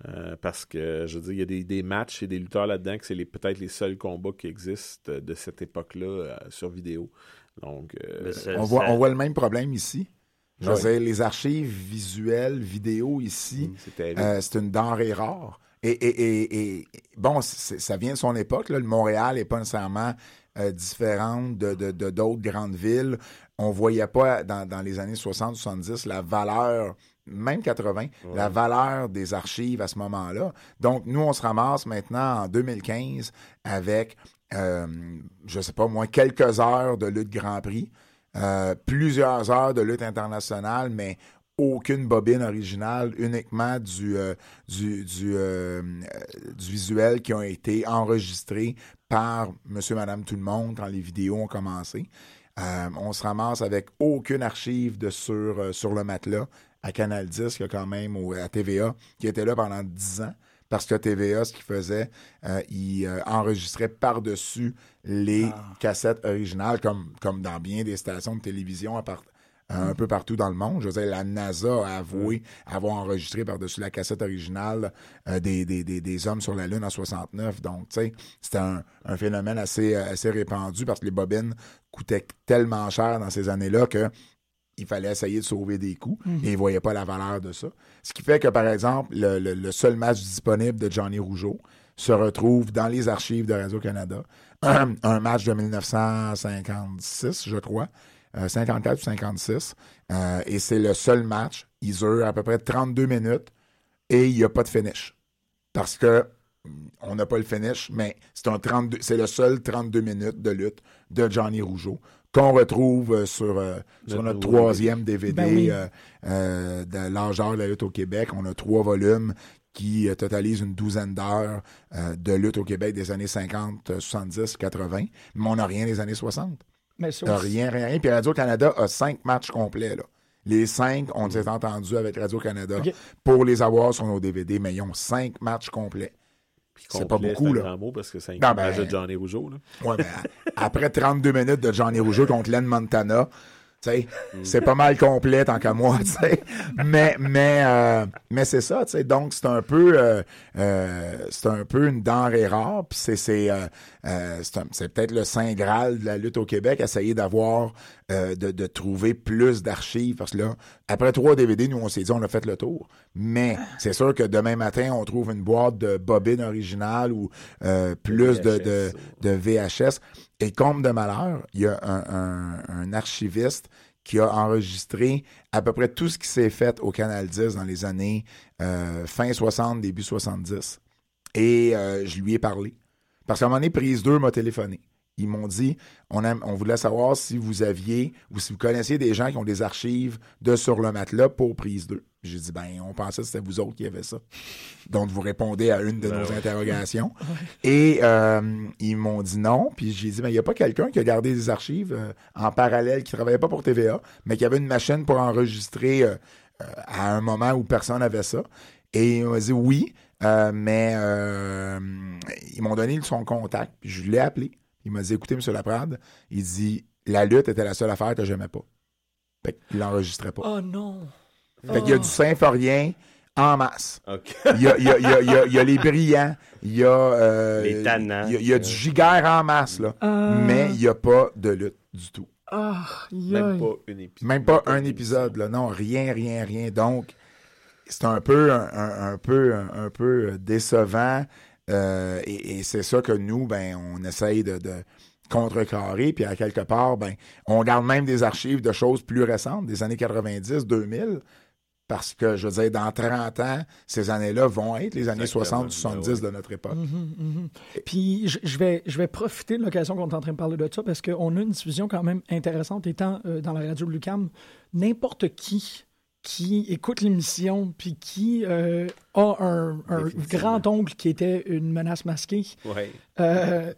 Euh, parce que, je veux dire, il y a des, des matchs et des lutteurs là-dedans que c'est les- peut-être les seuls combats qui existent de cette époque-là euh, sur vidéo. Donc, euh, On voit, ça- on voit le même problème ici. Je veux Ouais. dire, les archives visuelles, vidéo ici, Mm, c'est euh, c'est une denrée rare. Et, et- et- et- bon, ça vient de son époque. Là. Le Montréal n'est pas nécessairement euh, différente de de- de d'autres grandes villes. On voyait pas dans, dans les années 60-70 la valeur, même 80, la valeur des archives à ce moment-là. Donc, nous, on se ramasse maintenant en 2015 avec, euh, je sais pas moi, quelques heures de lutte Grand Prix, euh, plusieurs heures de lutte internationale, mais aucune bobine originale, uniquement du, euh, du, du, euh, du visuel qui ont été enregistrés par Monsieur, Madame, tout le monde quand les vidéos ont commencé. On se ramasse avec aucune archive de sur, sur le matelas à Canal 10, qu'il y a quand même, ou à TVA, qui était là pendant 10 ans. Parce que TVA, ce qu'il faisait, euh, il euh, enregistrait par-dessus les cassettes originales, comme, comme dans bien des stations de télévision à part- euh, un peu partout dans le monde. Je veux dire, la NASA a avoué avoir enregistré par-dessus la cassette originale euh, des, des, des, des hommes sur la Lune en 69. Donc, tu sais, c'était un, un phénomène assez, euh, assez répandu parce que les bobines coûtaient tellement cher dans ces années-là que il fallait essayer de sauver des coûts et ils ne voyaient pas la valeur de ça. Ce qui fait que, par exemple, le, le- le seul match disponible de Johnny Rougeau se retrouve dans les archives de Radio-Canada. Un, (clears throat) un match de 1956, je crois, euh, 54 ou 56. Euh, et c'est le seul match. Il dure à peu près 32 minutes et il n'y a pas de finish. Parce que mm, on n'a pas le finish, mais c'est un 32, c'est le seul 32 minutes de lutte de Johnny Rougeau qu'on retrouve euh, sur, euh, sur notre troisième DVD Ben oui. euh, euh, de d'or de la lutte au Québec. On a trois volumes qui euh, totalisent une douzaine d'heures euh, de lutte au Québec des années 50, euh, 70, 80, mais on n'a rien des années 60. Mais ça aussi- rien, rien, rien. Puis Radio-Canada a cinq matchs complets, là. Les cinq, on s'est entendu avec Radio-Canada pour les avoir sur nos DVD, mais ils ont cinq matchs complets. C'est pas beaucoup, là. grand mot parce que c'est un ben- de Johnny Rougeau. Là. Ouais, à- après 32 minutes de Johnny Rougeau contre Len Montana, sais, c'est pas mal complet tant qu'à moi, tu sais. Mais, mais, euh, mais c'est ça, tu sais. Donc, c'est un peu, euh, euh, c'est un peu une denrée rare. Puis c'est, c'est, euh, euh, c'est, peut-être le saint graal de la lutte au Québec, essayer d'avoir, euh, de, de trouver plus d'archives. Parce que là, après trois DVD, nous, on s'est dit, on a fait le tour. Mais c'est sûr que demain matin, on trouve une boîte de bobines originales ou euh, plus de, de, de VHS. Et comme de malheur, il y a un, archiviste qui a enregistré à peu près tout ce qui s'est fait au Canal 10 dans les années euh, fin 60, début 70. Et euh, je lui ai parlé. Parce qu'à un moment donné, Prise 2 m'a téléphoné. Ils m'ont dit, on, voulait savoir si vous aviez ou si vous connaissiez des gens qui ont des archives de Sur le matelas pour Prise 2. J'ai dit, ben, on pensait que c'était vous autres qui avez ça. Donc, vous répondez à une de Ben nos ouais. interrogations. (laughs) Et euh, ils m'ont dit non. Puis j'ai dit, ben, il n'y a pas quelqu'un qui a gardé des archives euh, en parallèle, qui travaillait pas pour TVA, mais qui avait une machine pour enregistrer euh, à un moment où personne n'avait ça. Et il m'a dit oui, mais ils m'ont donné son contact. Puis je l'ai appelé. Il m'a dit, écoutez, M. Laprade, il dit, la lutte était la seule affaire que j'aimais pas. Fait qu'il l'enregistrait pas. Oh non. Fait qu'il y a du Symphorien en masse. OK. Il y a, il y a- il y a- il y a- il y a les brillants, il y a, euh, Les tannants. il y a, il y a du giguère en masse, là. Ah. Mais il n'y a pas de lutte du tout. Ah, Même pas une épisode. Même pas un épisode, là. Non, rien, rien, rien. Donc, c'est un peu, un, un- un peu, un, un peu décevant. Euh, et et c'est ça que nous, ben, on essaye de, de contrecarrer. Puis à quelque part, ben, on garde même des archives de choses plus récentes, des années 90, 2000. Parce que, je veux dire, dans 30 ans, ces années-là vont être les années Exactement, 60-70 ben de notre époque. Mhm, mhm. Puis je, je vais, je vais profiter de l'occasion qu'on est en train de parler de ça parce qu'on a une diffusion quand même intéressante étant euh, dans la radio de Lucam. N'importe qui qui écoute l'émission puis qui euh, a un, un grand-oncle qui était une menace masquée, Ouais. euh,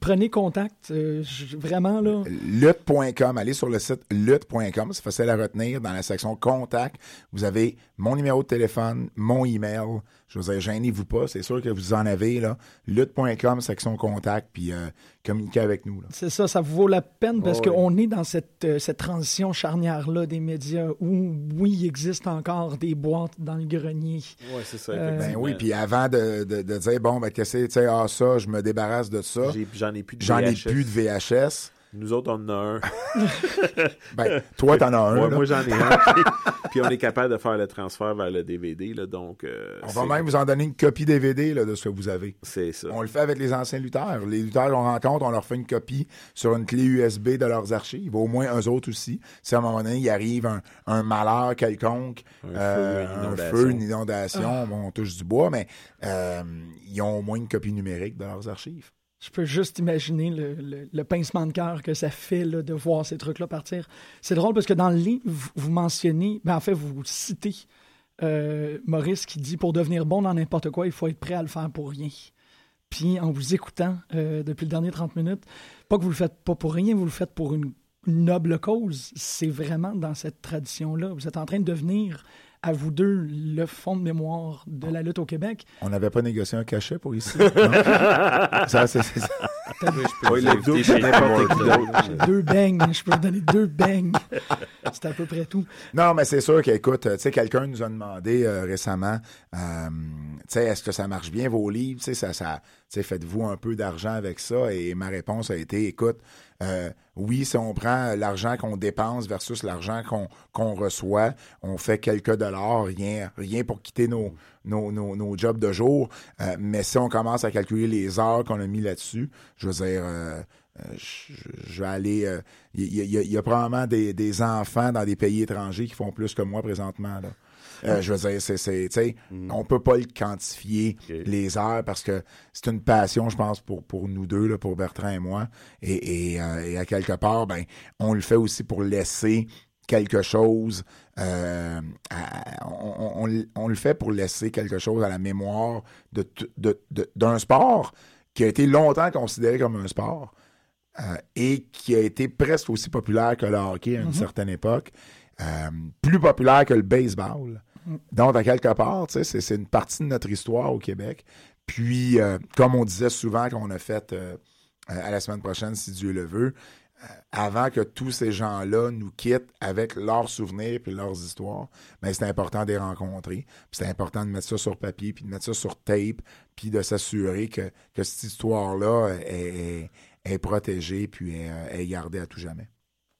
prenez contact. euh, vraiment, là. Lutte.com, allez sur le site lutte.com, c'est facile à retenir. Dans la section contact, vous avez mon numéro de téléphone, mon email. Je vous ai gênez-vous pas, c'est sûr que vous en avez là. Lutte.com, section contact, puis euh, communiquez avec nous. là. C'est ça, ça vaut la peine parce Oh, oui. qu'on est dans cette, euh, cette transition charnière-là des médias où, oui, il existe encore des boîtes dans le grenier. Ouais, c'est ça, Euh, Ben oui, puis avant de, de- de dire bon, ben qu'est-ce que c'est, tu sais, ah ça, je me débarrasse de ça. J'en ai plus de J'en ai VHS. plus de VHS. Nous autres, on en a un. (laughs) Ben, toi, t'en as un. Ouais, moi, j'en ai un. Puis, puis on est capable de faire le transfert vers le DVD. Là, donc, euh, On va même vous en donner une copie DVD là, de ce que vous avez. C'est ça. On le fait avec les anciens lutteurs. Les lutteurs qu'on rencontre, on leur fait une copie sur une clé USB de leurs archives. Au moins eux autres aussi. Si à un moment donné, il arrive un, un malheur quelconque, Un euh, feu, une un inondation. feu, une inondation, Ah. bon, on touche du bois, mais euh, ils ont au moins une copie numérique de leurs archives. Je peux juste imaginer le, le- pincement de cœur que ça fait là, de voir ces trucs-là partir. C'est drôle parce que dans le livre, vous- mentionnez, ben en fait, vous citez euh, Maurice qui dit Pour devenir bon dans n'importe quoi, il faut être prêt à le faire pour rien. Puis en vous écoutant euh, depuis le dernier 30 minutes, pas que vous le faites pas pour rien, vous le faites pour une noble cause. C'est vraiment dans cette tradition-là. Vous êtes en train de devenir, à vous deux, le fond de mémoire de la lutte au Québec. On n'avait pas négocié un cachet pour ici. (laughs) ça, c'est, d'autre. deux beignes. Je peux vous donner deux beignes. C'est à peu près tout. Non, mais c'est sûr qu'écoute, tu sais, quelqu'un nous a demandé euh, récemment, euh, tu sais, est-ce que ça marche bien vos livres? Tu sais, ça, ça, faites-vous un peu d'argent avec ça? Et ma réponse a été, écoute, euh, oui, si on prend l'argent qu'on dépense versus l'argent qu'on reçoit, on fait quelques dollars, rien, rien pour quitter nos, nos, nos, jobs de jour. Euh, mais si on commence à calculer les heures qu'on a mis là-dessus, je veux dire, euh, je, vais aller. Il y, a- probablement des, enfants dans des pays étrangers qui font plus que moi présentement. Euh, je veux dire, c'est, c'est, tu sais, on peut pas le quantifier, les heures, parce que c'est une passion, je pense, pour, pour nous deux, là, pour Bertrand et moi. Et, et, euh, et à quelque part, ben, on le fait aussi pour laisser quelque chose. euh, à- on, on- on le fait pour laisser quelque chose à la mémoire de, de- de- d'un sport qui a été longtemps considéré comme un sport euh, et qui a été presque aussi populaire que le hockey à une Mhm. certaine époque, euh, plus populaire que le baseball. Donc, à quelque part, c'est, une partie de notre histoire au Québec. Puis, euh, comme on disait souvent qu'on a fait euh, à la semaine prochaine, si Dieu le veut, euh, avant que tous ces gens-là nous quittent avec leurs souvenirs puis leurs histoires, mais c'est important de les rencontrer. C'est important de mettre ça sur papier, puis de mettre ça sur tape, puis de s'assurer que, cette histoire-là est, protégée puis est gardée à tout jamais.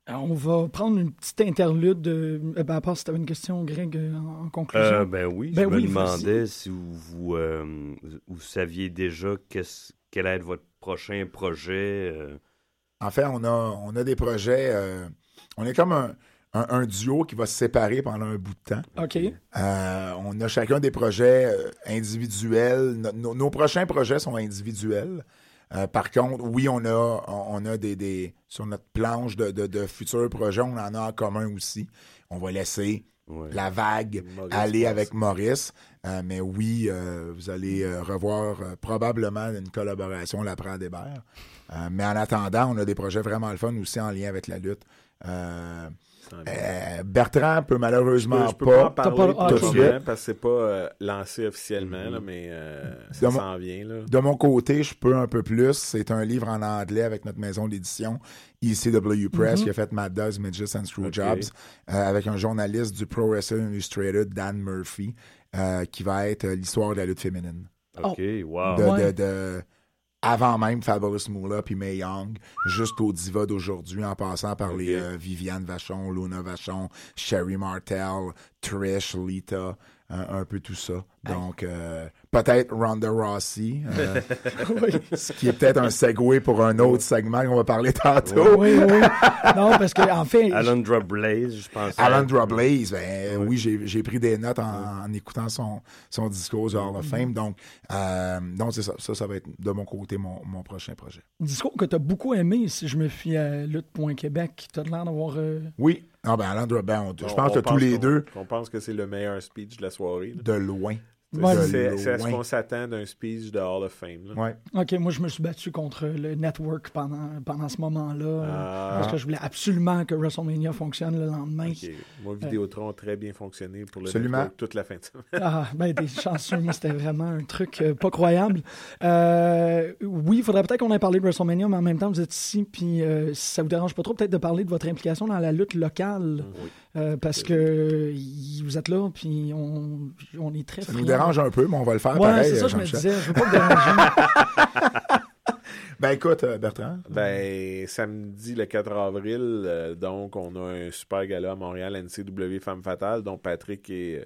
Alors, on va prendre une petite interlude. De... euh, Ben, à part si tu avais une question, Greg, euh, en, en conclusion. Euh, ben oui, Ben je me demandais si vous, vous, euh, vous saviez déjà quel allait être votre prochain projet. euh. En fait, on a, on a des projets. euh, on est comme un, un- un duo qui va se séparer pendant un bout de temps. OK. Euh, on a chacun des projets euh, individuels. No- no- nos prochains projets sont individuels. Euh, par contre, oui, on a, on a des, des- sur notre planche de, de- de futurs projets, on en a en commun aussi. On va laisser la vague Maurice aller avec Maurice. Euh, mais oui, euh, vous allez revoir probablement une collaboration Lapran Desbert. Euh, mais en attendant, on a des projets vraiment le fun aussi en lien avec la lutte. Euh, Bertrand peut malheureusement Je peux pas en pas, parler pas- pour ah, le tout de suite. parce que c'est pas euh, lancé officiellement, là, mais euh, ça De mon- s'en vient. Là. De mon côté, je peux un peu plus. C'est un livre en anglais avec notre maison d'édition, ECW Press, Mhm. qui a fait Mad Dogs, Midgets and Screwjobs, Ok. euh, avec un journaliste du Pro Wrestling Illustrated, Dan Murphy, euh, qui va être euh, l'histoire de la lutte féminine. OK, wow. De, Ouais. de- de- avant même Fabulous Moolah puis Mae Young, jusqu'au diva d'aujourd'hui, en passant par les euh, Viviane Vachon, Luna Vachon, Sherry Martel, Trish, Lita, un, un peu tout ça. Donc, euh, peut-être Ronda Rossi, euh, (laughs) ce qui est peut-être un segue pour un autre segment qu'on va parler tantôt. Oui, oui. Non, parce qu'en en fait... Alondra Blaze, je pense. Alondra Blaze, ben, oui, j'ai pris des notes en, en écoutant son, son discours du Hall of Fame. Donc, euh, donc c'est ça. Ça, ça va être de mon côté mon, mon prochain projet. Discours que tu as beaucoup aimé, si je me fie à Lutte.Québec. Tu as l'air d'avoir... euh, Oui. Ah ben, Alondra, ben, on- je pense on que tous les deux, On pense que c'est le meilleur speech de la soirée. là. de loin. C'est à ce qu'on s'attend d'un speech de Hall of Fame. là. Ouais. OK, moi, je me suis battu contre le network pendant, pendant ce moment-là. euh, Ah. Parce que je voulais absolument que WrestleMania fonctionne le lendemain. Ok. Moi, Vidéotron a très bien fonctionné pour le Absolument. network toute la fin de semaine. Ah, ben des chanceux, moi, c'était vraiment un truc euh, pas croyable. Euh, oui, il faudrait peut-être qu'on ait parlé de WrestleMania, mais en même temps, vous êtes ici, puis euh, si ça vous dérange pas trop, peut-être de parler de votre implication dans la lutte locale. Oui. Euh, parce que y- vous êtes là, puis on, on est très Ça nous friands. dérange un peu, mais on va le faire Ouais, pareil. c'est ça, je me Jean-Michel. disais. Je veux pas vous déranger. (laughs) Ben écoute, euh, Bertrand. Ben, samedi le 4 avril, euh, donc, on a un super gala à Montréal, NCW Femme Fatale, dont Patrick est euh,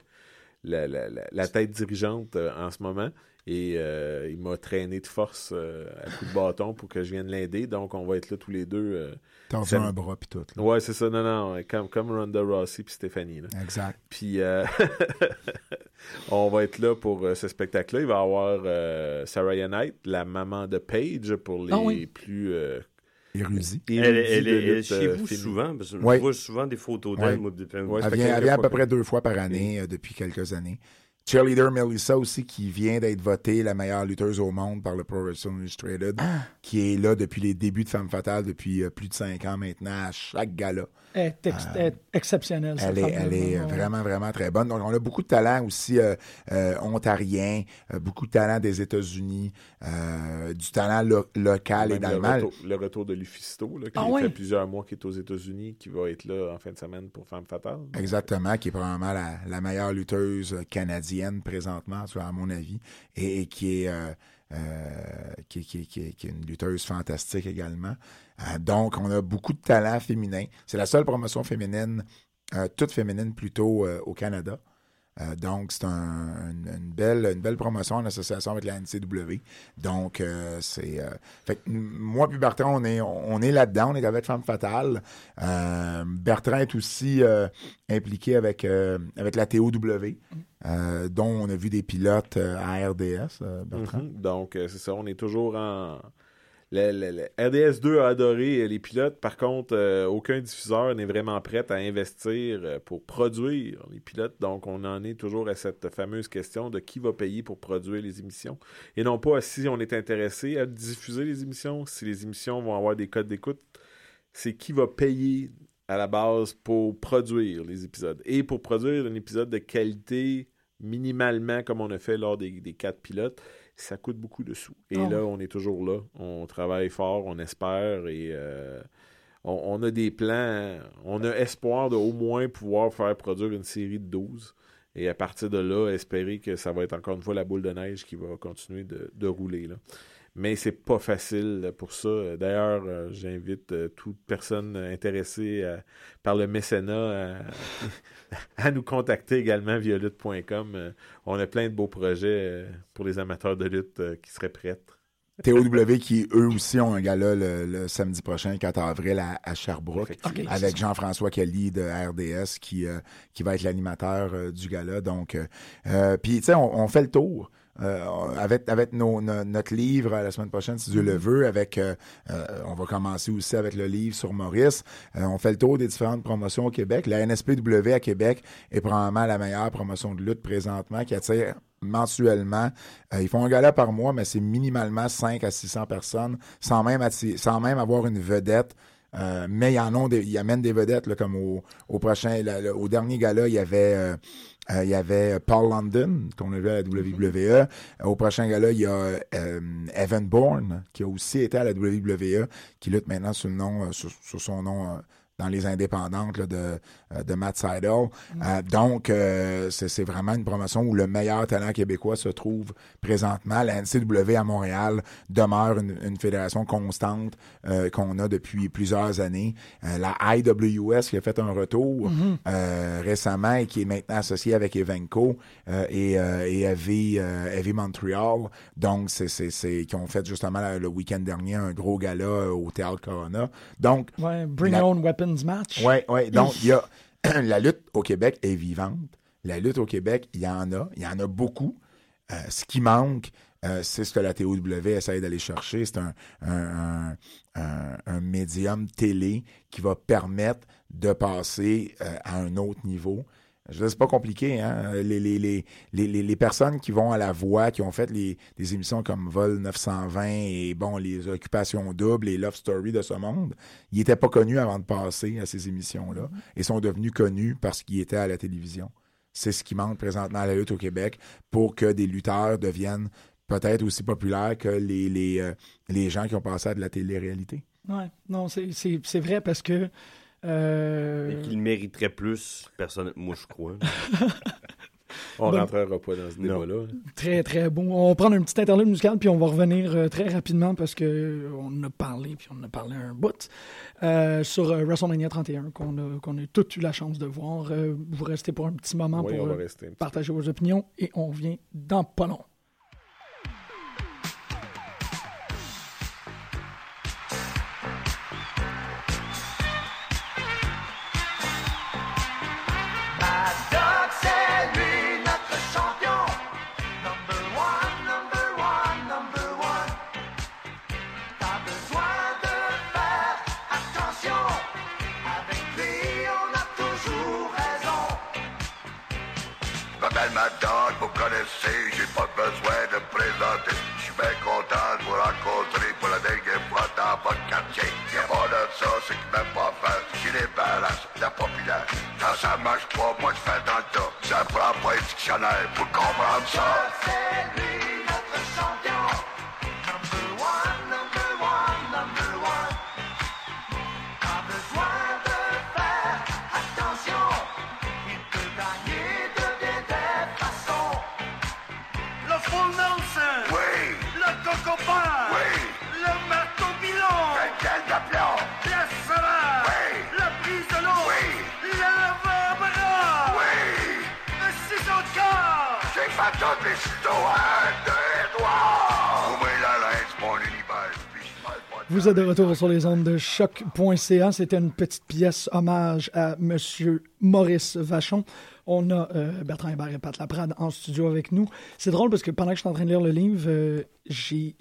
la, la- la- la tête dirigeante euh, en ce moment. Et euh, il m'a traîné de force euh, à coup de bâton pour que je vienne l'aider. Donc, on va être là tous les deux. euh, Tordu sam- un bras puis tout. là. Ouais, c'est ça. Non, non, comme, comme Ronda Rossi puis Stéphanie. là. Exact. Puis euh, (laughs) on va être là pour euh, ce spectacle-là. Il va y avoir euh, Sarah Knight, la maman de Paige, pour les Ah oui. plus euh, Érudit. Elle, elle est elle est lutte, chez vous féminine. souvent, parce que Ouais. je vois souvent des photos d'elle, Ouais. Ouais, Elle vient, elle quelques vient à peu près deux fois par année euh, depuis quelques années. Cheerleader Melissa aussi, qui vient d'être votée la meilleure lutteuse au monde par le Pro Wrestling Illustrated, Ah. qui est là depuis les débuts de Femme Fatale, depuis euh, plus de cinq ans maintenant, à chaque gala. Elle est, ex- elle est exceptionnelle, Elle est, elle est Ouais. vraiment, vraiment très bonne. Donc, on a beaucoup de talent aussi euh, euh, ontarien, euh, beaucoup de talent des États-Unis, euh, du talent lo- local et Même dans le, retour, le retour de Lufisto, là, qui Ah fait plusieurs mois qu'il est aux États-Unis, qui va être là en fin de semaine pour Femme Fatale. Exactement, qui est probablement la, la meilleure lutteuse canadienne présentement, à mon avis, et, et qui est euh, euh, qui, qui- est une lutteuse fantastique également. Euh, donc, on a beaucoup de talent féminin. C'est la seule promotion féminine, euh, toute féminine plutôt euh, au Canada. Euh, donc, c'est un- une, belle, une belle promotion en association avec la NCW. Donc, euh, c'est. euh, fait que moi puis Bertrand, on est, on est là-dedans, on est avec Femme Fatale. Bertrand est aussi impliqué avec, avec la TOW, dont on a vu des pilotes à RDS, Bertrand. Mhm. Donc, c'est ça, on est toujours en. Le, le- le RDS2 a adoré euh, les pilotes. Par contre, euh, aucun diffuseur n'est vraiment prêt à investir euh, pour produire les pilotes. Donc, on en est toujours à cette fameuse question de qui va payer pour produire les émissions. Et non pas si on est intéressé à diffuser les émissions, si les émissions vont avoir des codes d'écoute. C'est qui va payer à la base pour produire les épisodes. Et pour produire un épisode de qualité minimalement comme on a fait lors des quatre pilotes, ça coûte beaucoup de sous. Et Ah là, on est toujours là. On travaille fort, on espère et euh, on, on a des plans. On a espoir de au moins pouvoir faire produire une série de 12. Et à partir de là, espérer que ça va être encore une fois la boule de neige qui va continuer de, de rouler. Là. Mais c'est pas facile pour ça. D'ailleurs, euh, j'invite euh, toute personne intéressée euh, par le mécénat à, (laughs) à nous contacter également via lutte.com. Euh, on a plein de beaux projets euh, pour les amateurs de lutte euh, qui seraient prêts. TOW qui, eux aussi, ont un gala le, le samedi prochain, 4 avril, à, à Sherbrooke, avec Jean-François Kelly de RDS qui, euh, qui va être l'animateur euh, du gala. Donc, euh, euh, puis, tu sais, on, on fait le tour. Euh, avec avec nos, no- notre livre euh, la semaine prochaine, si Dieu le veut, avec euh, euh, on va commencer aussi avec le livre sur Maurice. Euh, on fait le tour des différentes promotions au Québec. La NSPW à Québec est probablement la meilleure promotion de lutte présentement qui attire mensuellement. Euh, ils font un gala par mois, mais c'est minimalement 5 à 600 personnes, sans même, sans même avoir une vedette. Euh, mais ils en ont des, ils amènent des vedettes, là, comme au, au prochain, le- au dernier gala, il y avait, euh, euh, il y avait Paul London, qu'on a vu à la WWE. Au prochain gala, il y a euh, Evan Bourne, qui a aussi été à la WWE, qui lutte maintenant sur le nom, euh, sur, sur son nom euh, dans les indépendantes là, de, euh, de Matt Seidel. Euh, donc, euh, c'est vraiment une promotion où le meilleur talent québécois se trouve présentement. La NCW à Montréal demeure une, une fédération constante euh, qu'on a depuis plusieurs années. La IWS qui a fait un retour Mhm. euh, récemment et qui est maintenant associée avec Evenco et, et Heavy, Heavy Montreal. Donc, c'est qui ont fait justement le, week-end dernier un gros gala au Théâtre Corona. Donc, Ouais, Bring la- Your Own Match. oui, oui. (laughs) Donc, il y a (clears throat) la lutte au Québec est vivante. La lutte au Québec, il y en a. Il y en a beaucoup. Euh, ce qui manque, euh, c'est ce que la TOW essaie d'aller chercher. C'est un, un, un, un- un médium télé qui va permettre de passer euh, à un autre niveau. Je sais, c'est pas compliqué, hein. Les, les, les, les, les- personnes qui vont à la voix, qui ont fait les, émissions comme Vol 920 et bon, les occupations doubles et Love Story de ce monde, ils n'étaient pas connus avant de passer à ces émissions-là et sont devenus connus parce qu'ils étaient à la télévision. C'est ce qui manque présentement à la lutte au Québec pour que des lutteurs deviennent peut-être aussi populaires que les, les, euh, les gens qui ont passé à de la télé-réalité. Ouais, non, c'est c'est vrai parce que. Euh, Et qu'il mériterait plus, personne, moi je crois. (laughs) On Bon. rentrera pas dans ce débat-là. Très, très bon. On va prendre un petit interlude musical, puis on va revenir euh, très rapidement parce que euh, a parlé, puis on a parlé un bout, sur WrestleMania 31, qu'on a, qu'on a toutes eu la chance de voir. Vous restez pour un petit moment Oui, pour partager vos opinions, et on vient dans pas long. Connaissez, j'ai pas besoin de présenter. Je bien content de vous rencontrer pour la dernière fois dans votre quartier. Y'a pas de ça, c'est pas faire, qui débarrasse la populaire. Quand ça marche pas, moi je fais dans le tas. Ça prend pas un dictionnaire pour comprendre ça. Vous êtes de retour sur les ondes de choc.ca. C'était une petite pièce hommage à Monsieur Maurice Vachon. On a euh, Bertrand Hébert et Pat Laprade en studio avec nous. C'est drôle parce que pendant que je suis en train de lire le livre, euh, j'ai-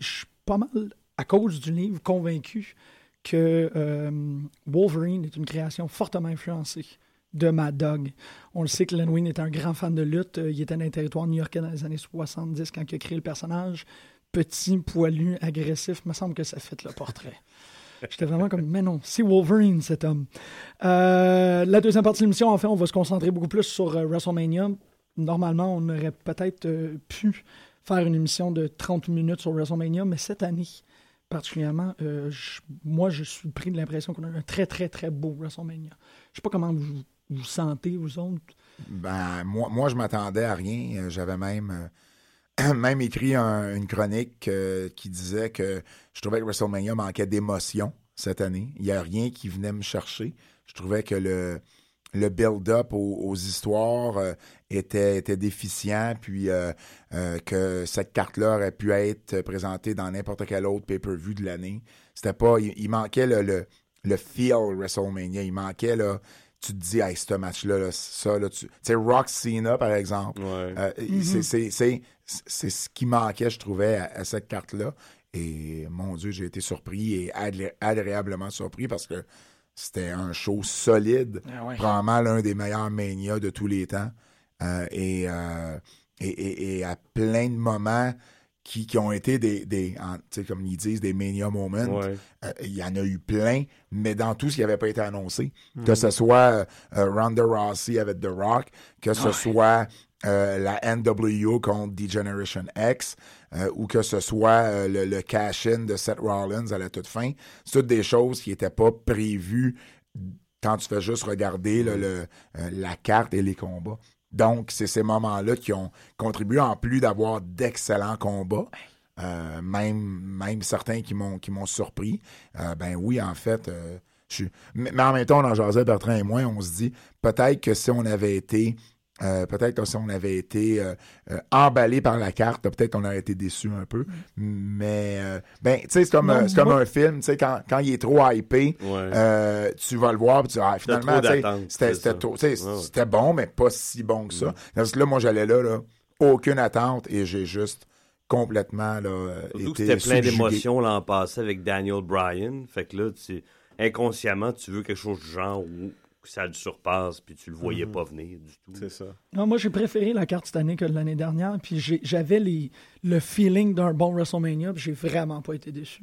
pas mal, à cause du livre, convaincu que euh, Wolverine est une création fortement influencée de Mad Dog. On le sait que Len Wein est un grand fan de lutte. Euh, Il était dans les territoires new-yorkais dans les années 70 quand il a créé le personnage. Petit, poilu, agressif. me semble que ça fit le portrait. (laughs) J'étais vraiment comme, mais non, c'est Wolverine, cet homme. Euh, la deuxième partie de l'émission, en fait, on va se concentrer beaucoup plus sur euh, WrestleMania. Normalement, on aurait peut-être euh, pu faire une émission de 30 minutes sur WrestleMania, mais cette année, particulièrement, je- moi, je suis pris de l'impression qu'on a eu un très, très, très beau WrestleMania. Je sais pas comment vous vous sentez, vous autres? Ben, moi, moi je m'attendais à rien. Euh, J'avais même, euh, (clears throat) même écrit un- une chronique euh, qui disait que je trouvais que WrestleMania manquait d'émotion cette année. Il n'y a rien qui venait me chercher. Je trouvais que le, le build-up aux, histoires était, était déficient, puis que cette carte-là aurait pu être présentée dans n'importe quel autre pay-per-view de l'année. C'était pas. Il, il manquait le, le, le feel WrestleMania. Il manquait là. Tu te dis, hey, ce match-là, là, ça, là, tu tu sais, Rock Cena, par exemple, euh, Mhm. c'est- c'est- c'est c'est ce qui manquait, je trouvais, à, à cette carte-là. Et mon Dieu, j'ai été surpris et agré- agréablement surpris parce que c'était un show solide, Ah ouais. probablement l'un des meilleurs Mania de tous les temps. Euh, et, euh, et, et- et à plein de moments qui, qui ont été des, des en- tu sais, comme ils disent, des Mania moments. Ouais. Euh, Il y en a eu plein, mais dans tout ce qui n'avait pas été annoncé, que Mhm. ce soit euh, Ronda Rousey avec The Rock, que ce Ouais. soit euh, la NWO contre D-Generation X, euh, ou que ce soit euh, le, le cash-in de Seth Rollins à la toute fin. C'est toutes des choses qui n'étaient pas prévues quand tu fais juste regarder là, le, euh, la carte et les combats. Donc, c'est ces moments-là qui ont contribué, en plus d'avoir d'excellents combats, euh, même, certains qui m'ont surpris. Euh, ben oui, en fait, euh, je suis. Mais, en même temps, dans Joseph Bertrand et moi, on se dit peut-être que si on avait été. Euh, peut-être que si on avait été euh, euh, emballé par la carte, peut-être qu'on aurait été déçu un peu. Mais euh, ben, tu sais, c'est comme, Non, c'est comme moi- un film, tu sais, quand, quand il est trop hypé, euh, tu vas le voir, puis tu dis, ah, finalement, c'était c'est c'était ça. trop- tu sais, Ouais, ouais. c'était bon, mais pas si bon que ça. Parce que là, moi, j'allais là, là, aucune attente, et j'ai juste complètement là, c'était plein d'émotions l'an passé avec Daniel Bryan. Fait que là, tu, inconsciemment, tu veux quelque chose du genre où ça le surpasse, puis tu le voyais Mhm. pas venir du tout. C'est ça. Non, moi, j'ai préféré la carte cette année que l'année dernière. Puis j'avais les- le feeling d'un bon WrestleMania. Puis j'ai vraiment pas été déçu.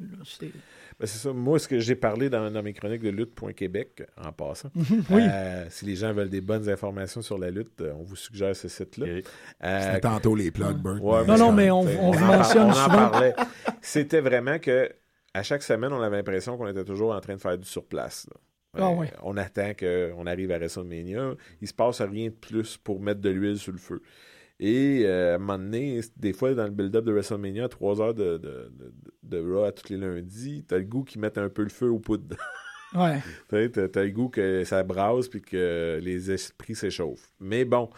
Ben, c'est ça. Moi, ce que j'ai parlé dans, dans mes chroniques de lutte.québec, en passant, (laughs) oui. euh, si les gens veulent des bonnes informations sur la lutte, euh, on vous suggère ce site-là. Euh, C'était tantôt les plugs, Bert. Ouais, Non, non, mais on- vous en par- mentionne on en souvent. parlait. C'était vraiment que à chaque semaine, on avait l'impression qu'on était toujours en train de faire du surplace. Ah Euh, ouais. On attend qu'on arrive à WrestleMania. Il se passe rien de plus pour mettre de l'huile sur le feu. Et euh, à un moment donné, des fois, dans le build-up de WrestleMania, 3 heures de, de, de, de Raw à tous les lundis, t'as le goût qu'ils mettent un peu le feu aux poudres. (laughs) Ouais. T'as t'as le goût que ça brasse puis que les esprits s'échauffent. Mais bon,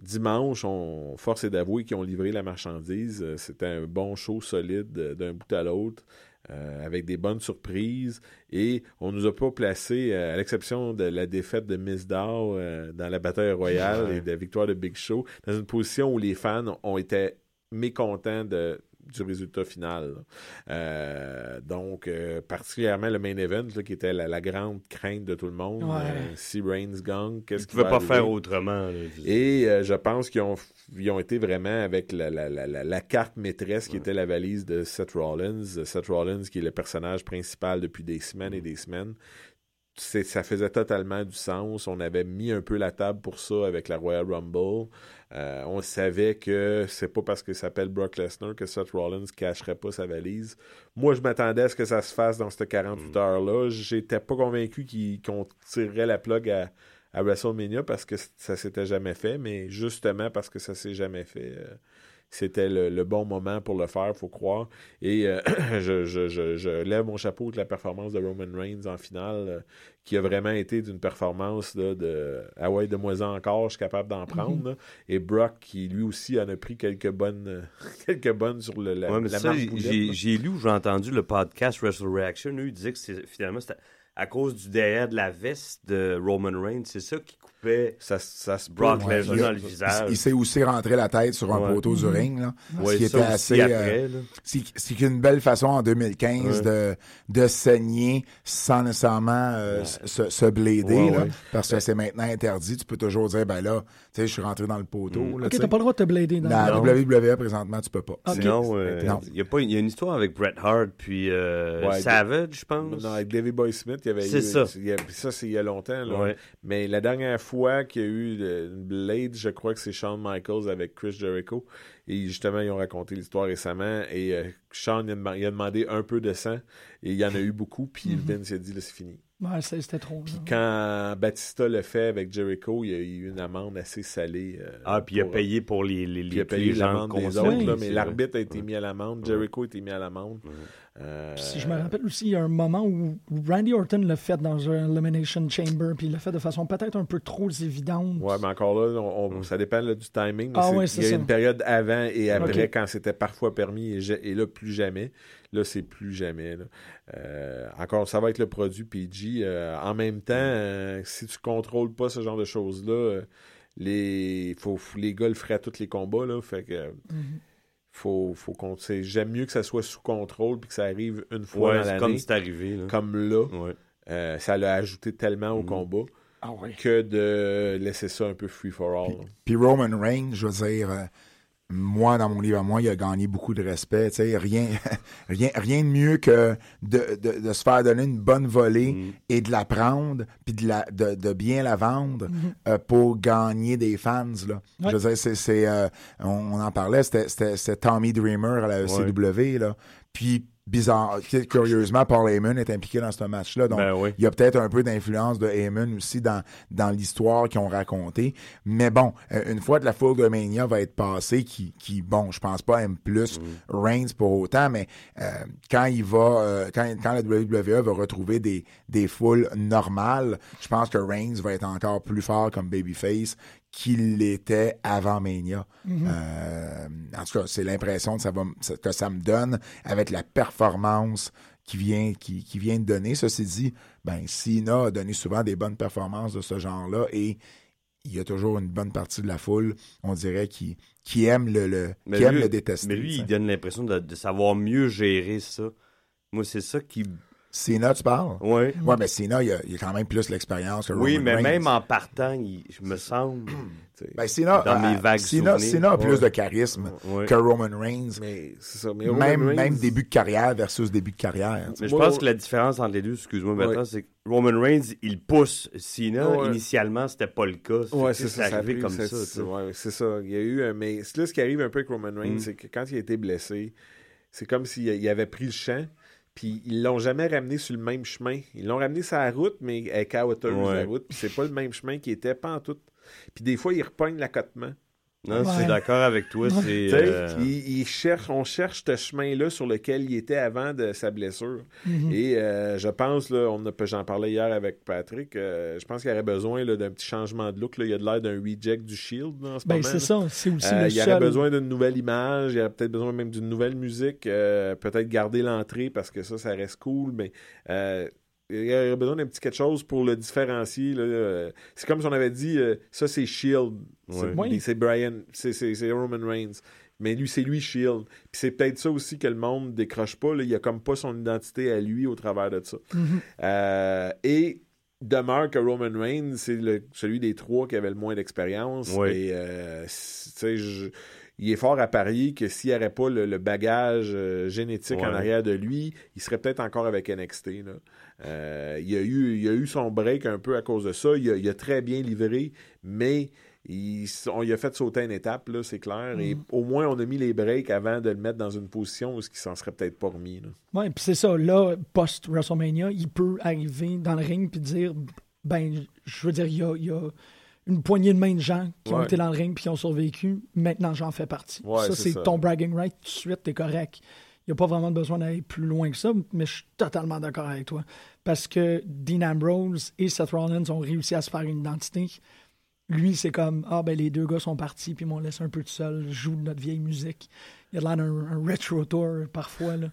dimanche, on force est d'avouer qu'ils ont livré la marchandise. Euh, C'était un bon show solide d'un bout à l'autre. Euh, avec des bonnes surprises et on nous a pas placé, euh, à l'exception de la défaite de Miss Dow euh, dans la bataille royale Ouais. et de la victoire de Big Show, dans une position où les fans ont été mécontents de, du résultat final. Euh, donc, euh, particulièrement le main event, là, qui était la, la grande crainte de tout le monde. Ouais. Euh, si Reigns gagne, qu'est-ce Ils qu'il pouvaient va pas faire autrement. là. Et euh, je pense qu'ils ont, ils ont été vraiment avec la, la- la- la- la carte maîtresse qui était la valise de Seth Rollins. Seth Rollins, qui est le personnage principal depuis des semaines et des semaines. C'est- ça faisait totalement du sens. On avait mis un peu la table pour ça avec la Royal Rumble. Euh, on savait que c'est pas parce qu'il s'appelle Brock Lesnar que Seth Rollins cacherait pas sa valise. Moi, je m'attendais à ce que ça se fasse dans cette 48 heures-là. J'étais pas convaincu qu'il- qu'on tirerait la plug à, à WrestleMania parce que ça s'était jamais fait, mais justement parce que ça s'est jamais fait, euh, c'était le, le bon moment pour le faire, faut croire. Et euh, (clears throat) je, je- je- je lève mon chapeau de la performance de Roman Reigns en finale, euh, qui a vraiment été d'une performance là, de Ah ouais, de moi encore, je suis capable d'en prendre. Mhm. Et Brock, qui lui aussi en a pris quelques bonnes, (laughs) quelques bonnes sur le, la, Ouais, la j'ai- lu ou j'ai entendu le podcast Wrestle Reaction. Eux, ils disaient que finalement, c'était à cause du derrière de la veste de Roman Reigns. C'est ça qui coupait ça, ça se Brock Ouais, Lesnar dans le visage. Il, s'est aussi rentré la tête sur un Ouais. poteau du Mhm. ring, là. Ouais, ce qui ça était aussi assez. euh, là. c'est une belle façon en 2015 de, de saigner sans nécessairement euh, se, se blader, Ouais, là, ouais. parce que c'est maintenant interdit. Tu peux toujours dire, ben là, tu sais, je suis rentré dans le poteau. là, Ok, t'as pas le droit de te blader dans La WWE, présentement, tu peux pas. Sinon, euh, Non. il y a pas- il y a une histoire avec Bret Hart puis euh, Ouais, Savage, je pense. Non, avec Davey Boy Smith, il y avait C'est ça. il y a- ça, c'est il y a longtemps. là. Mais la dernière fois qu'il y a eu une Blade, je crois que c'est Shawn Michaels avec Chris Jericho. Et justement, ils ont raconté l'histoire récemment. Et euh, Shawn, il a, dem- il a demandé un peu de sang. Et il y en a eu beaucoup. Puis Mhm. Vince il a dit, là, c'est fini. Ouais, c'était trop. là. Quand Batista le fait avec Jericho, il y a eu une amende assez salée. euh, Ah, puis il a pour- payé pour les, les, puis il a les- payé les l'amende des autres, là, Oui, mais c'est l'arbitre a été mis à l'amende, Jericho a été mis à l'amende. Euh, Si je me rappelle aussi, il y a un moment où Randy Orton l'a fait dans un Elimination Chamber, puis il l'a fait de façon peut-être un peu trop évidente. Ouais, mais encore là, on- on- ça dépend là, du timing. Ah c'est- ouais, il y a ça. une période avant et après quand c'était parfois permis et, là, plus jamais. Là, c'est plus jamais. là. Euh, encore, ça va être le produit PG. Euh, en même temps, euh, si tu contrôles pas ce genre de choses-là, les, faut, les gars le feraient à tous les combats. Là, fait que. Mhm. Faut, faut qu'on c'est- J'aime mieux que ça soit sous contrôle puis que ça arrive une fois Ouais, dans c'est l'année. comme c'est arrivé, là. Comme là. Ouais. Euh, ça l'a ajouté tellement Mhm. au combat Ah ouais. que de laisser ça un peu free for all. Puis Roman Reigns, je veux dire, euh, moi, dans mon livre à moi, il a gagné beaucoup de respect. tu sais, Rien, (laughs) rien, rien de mieux que de, de, de se faire donner une bonne volée Mm. et de la prendre, puis de, la, de, de bien la vendre Mhm. euh, pour gagner des fans. Là. Ouais. Je veux dire, c'est, c'est, euh, on, on en parlait, c'était, c'était, c'était Tommy Dreamer à la Ouais. CW. Là. Puis bizarre. Curieusement, Paul Heyman est impliqué dans ce match-là. Donc, Ben oui. il y a peut-être un peu d'influence de Heyman aussi dans, dans l'histoire qu'ils ont racontée. Mais bon, euh, une fois que la foule de Mania va être passée, qui, qui bon, je pense pas aime plus Mm. Reigns pour autant, mais euh, quand il va, euh, quand, quand la WWE va retrouver des, des foules normales, je pense que Reigns va être encore plus fort comme babyface qu'il l'était avant Mania. Mhm. Euh, en tout cas, c'est l'impression que ça, va, m- que ça me donne avec la performance qui vient, qui, qui vient de donner. Ceci dit, ben, Cena a donné souvent des bonnes performances de ce genre-là et il y a toujours une bonne partie de la foule, on dirait, qui, qui aime le, le, qui aime le détester. Mais lui, il donne l'impression de, de savoir mieux gérer ça. Moi, c'est ça qui. Cena, tu parles? Oui. Ouais, mais Cena, il a, il a quand même plus l'expérience que Oui, Roman mais Reigns. même en partant, il- je me semble. Ben, Cena, dans mes euh, vagues Cena. Cena a plus de charisme Ouais. que Roman Reigns. Mais c'est ça. Mais Roman même, Reigns- même début de carrière versus début de carrière. Mais je pense que la différence entre les deux, excuse-moi, Ouais. maintenant, c'est que Roman Reigns, il pousse Cena. Ouais. Initialement, c'était pas le cas. Ouais, Fait c'est ça. ça arrivé pris- comme c'est- ça. c'est- ça. Il y a eu, un- mais c'est là ce qui arrive un peu avec Roman Reigns, Mm. c'est que quand il a été blessé, c'est comme s'il il avait pris le champ, puis ils l'ont jamais ramené sur le même chemin. Ils l'ont ramené sur la route, mais Ouais. la route, puis c'est pas le même chemin qui était pas en tout. Puis des fois, il repogne l'accotement. Non, je suis d'accord avec toi. C'est. Tu sais, euh, il- il cherche, on cherche ce chemin-là sur lequel il était avant de sa blessure. Mhm. Et euh, je pense, là, on a, j'en parlais hier avec Patrick, euh, je pense qu'il aurait besoin là, d'un petit changement de look. Là. Il a de l'air d'un reject du Shield là, en ce Ben, moment. c'est là. ça, c'est aussi Euh, le il aurait seul. besoin d'une nouvelle image, il aurait peut-être besoin même d'une nouvelle musique, euh, peut-être garder l'entrée parce que ça, ça reste cool, mais euh, il aurait besoin d'un petit quelque chose pour le différencier. là. Euh, C'est comme si on avait dit, euh, ça c'est Shield, c'est Ouais. Oui. c'est Brian, c'est- c'est c'est Roman Reigns. Mais lui, c'est lui Shield. Puis c'est peut-être ça aussi que le monde décroche pas. Là. Il a comme pas son identité à lui au travers de ça. Mhm. Euh, et demeure que Roman Reigns, c'est le- celui des trois qui avait le moins d'expérience. Oui. Et euh, je- il est fort à parier que s'il n'y aurait pas le, le bagage euh, génétique en arrière de lui, il serait peut-être encore avec NXT. là. Euh, il, a eu, il a eu son break un peu à cause de ça. Il a, il a très bien livré, mais il, on lui a fait sauter une étape, là, c'est clair. Et au moins, on a mis les breaks avant de le mettre dans une position où il s'en serait peut-être pas remis. Ouais, puis c'est ça. Là, post-WrestleMania, il peut arriver dans le ring puis dire ben, je veux dire, il y a, il y a une poignée de main de gens qui ont été dans le ring puis qui ont survécu. Maintenant, j'en fais partie. Ouais, ça, c'est ton bragging right. Tout de suite, t'es correct. Il n'y a pas vraiment besoin d'aller plus loin que ça, mais je suis totalement d'accord avec toi. Parce que Dean Ambrose et Seth Rollins ont réussi à se faire une identité. Lui, c'est comme Ah, ben les deux gars sont partis, puis ils m'ont laissé un peu tout seul, joue de notre vieille musique. Il y a l'air d'un un retro tour parfois. là.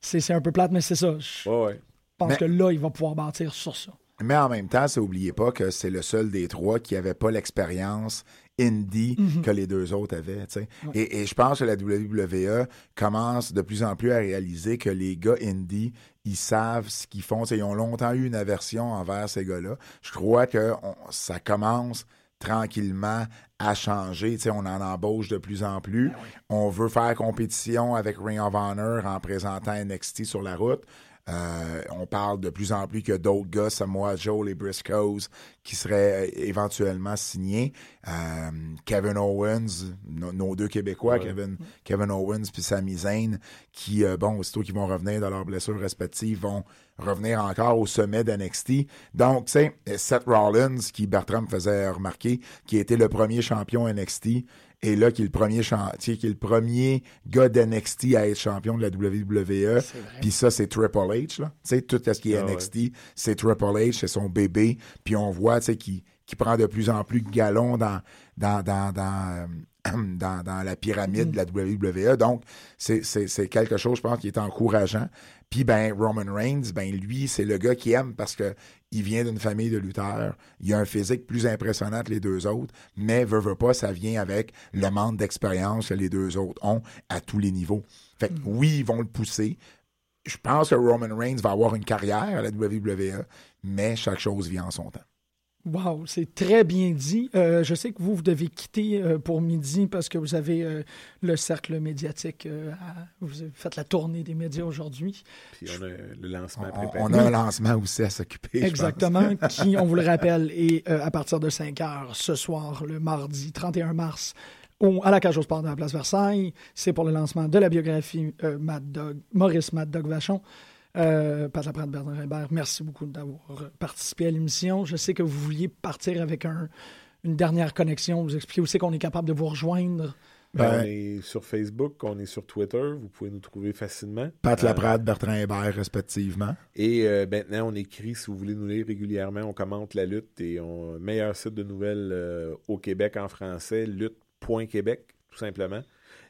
C'est c'est un peu plate, mais c'est ça. Je Ouais, ouais. pense Mais- que là, il va pouvoir bâtir sur ça. Mais en même temps, ça oubliez pas que c'est le seul des trois qui avait pas l'expérience indie Mhm. que les deux autres avaient. Et, et je pense que la WWE commence de plus en plus à réaliser que les gars indie, ils savent ce qu'ils font. Ils ont longtemps eu une aversion envers ces gars-là. Je crois que on- ça commence tranquillement à changer. On en embauche de plus en plus. On veut faire compétition avec Ring of Honor en présentant NXT sur la route. Euh, on parle de plus en plus que d'autres gars, Samoa Joe, les Briscoes, qui seraient euh, éventuellement signés. Euh, Kevin Owens, no- nos deux Québécois, Ouais. Kevin, Kevin Owens puis Sami Zayn, qui, euh, bon, aussitôt qu'ils vont revenir de leurs blessures respectives, vont revenir encore au sommet d'NXT. Donc, tu sais, Seth Rollins, qui Bertrand me faisait remarquer, qui était le premier champion NXT, et là, qui est le premier chan- tu sais, qui est le premier gars d'NXT à être champion de la WWE. Puis ça, c'est Triple H, là. Tu sais, tout ce qui est Ah ouais. NXT, c'est Triple H, c'est son bébé. Puis on voit, tu sais, qu'il qui prend de plus en plus de galons dans, dans, dans, dans, euh, (clears throat) dans, dans la pyramide de la WWE. Donc, c'est c'est- c'est quelque chose, je pense, qui est encourageant. Puis, ben, Roman Reigns, ben, lui, c'est le gars qui aime parce que il vient d'une famille de lutteurs. Il a un physique plus impressionnant que les deux autres, mais veut, veut pas, ça vient avec le manque d'expérience que les deux autres ont à tous les niveaux. Fait que oui, ils vont le pousser. Je pense que Roman Reigns va avoir une carrière à la WWE, mais chaque chose vient en son temps. Wow, c'est très bien dit. Euh, je sais que vous, vous devez quitter euh, pour midi parce que vous avez euh, le cercle médiatique. euh, à- vous avez fait la tournée des médias aujourd'hui. Puis on a le lancement On, préparé. on a un lancement aussi à s'occuper. je pense. Exactement, qui, on vous le (laughs) rappelle, est euh, à partir de 5 heures ce soir, le mardi 31 mars, au- à la cage au sport de la place Versailles. C'est pour le lancement de la biographie euh, Mad Dog, Maurice Mad Dog Vachon. Euh, Pat Laprade, Bernard Hébert, merci beaucoup d'avoir participé à l'émission. Je sais que vous vouliez partir avec un- une dernière connexion. Vous expliquez aussi qu'on est capable de vous rejoindre. Ben, Ben- on est sur Facebook, on est sur Twitter, vous pouvez nous trouver facilement. Pat Euh, Laprade, Bertrand Hébert, respectivement. Et euh, maintenant, on écrit, si vous voulez nous lire régulièrement, on commente la lutte et on meilleur site de nouvelles euh, au Québec en français, lutte.québec, tout simplement.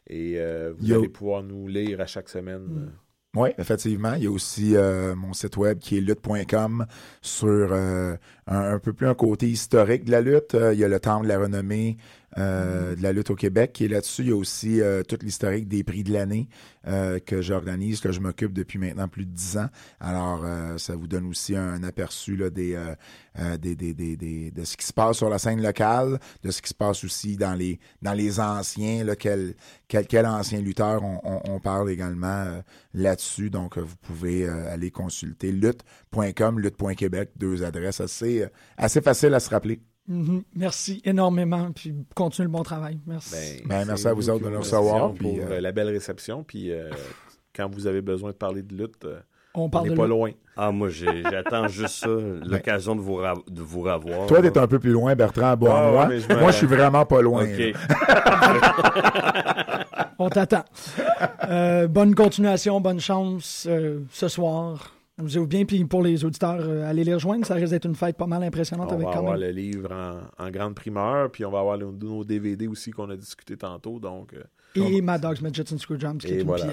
Et euh, vous Yo. allez pouvoir nous lire à chaque semaine. Mm. Oui, effectivement. Il y a aussi euh, mon site web qui est lutte.com sur euh, un, un peu plus un côté historique de la lutte. Euh, il y a le temps de la renommée euh, de la lutte au Québec est là-dessus. Il y a aussi euh, tout l'historique des prix de l'année euh, que j'organise, que je m'occupe depuis maintenant plus de dix ans. Alors, euh, ça vous donne aussi un aperçu des, des, des, des, de ce qui se passe sur la scène locale, de ce qui se passe aussi dans les, dans les anciens, quel, quel, quel ancien lutteur on, parle également là-dessus. Donc, vous pouvez aller consulter lutte.com, lutte.québec, deux adresses assez, assez faciles à se rappeler. Mhm. Merci énormément. Puis continuez le bon travail. Merci. Ben, merci c'est à vous autres de nous recevoir, puis, Pour euh, euh, la belle réception. Puis euh, quand vous avez besoin de parler de lutte, euh, On n'est pas lutte. loin. Ah, moi, j'attends juste ça, l'occasion de vous, de vous revoir. Toi, t'es un peu plus loin, Bertrand, bon, Ah, moi. je Moi, je suis vraiment pas loin. (laughs) On t'attend. Euh, bonne continuation, bonne chance euh, ce soir. Amusez-vous bien. Puis pour les auditeurs, euh, allez les rejoindre. Ça risque d'être une fête pas mal impressionnante On avec va quand avoir même. le livre en, en grande primeur, puis on va avoir le- nos DVD aussi qu'on a discuté tantôt. Donc, euh, Et Mad Dogs, Midgets and Screwjobs, qui Et est une voilà.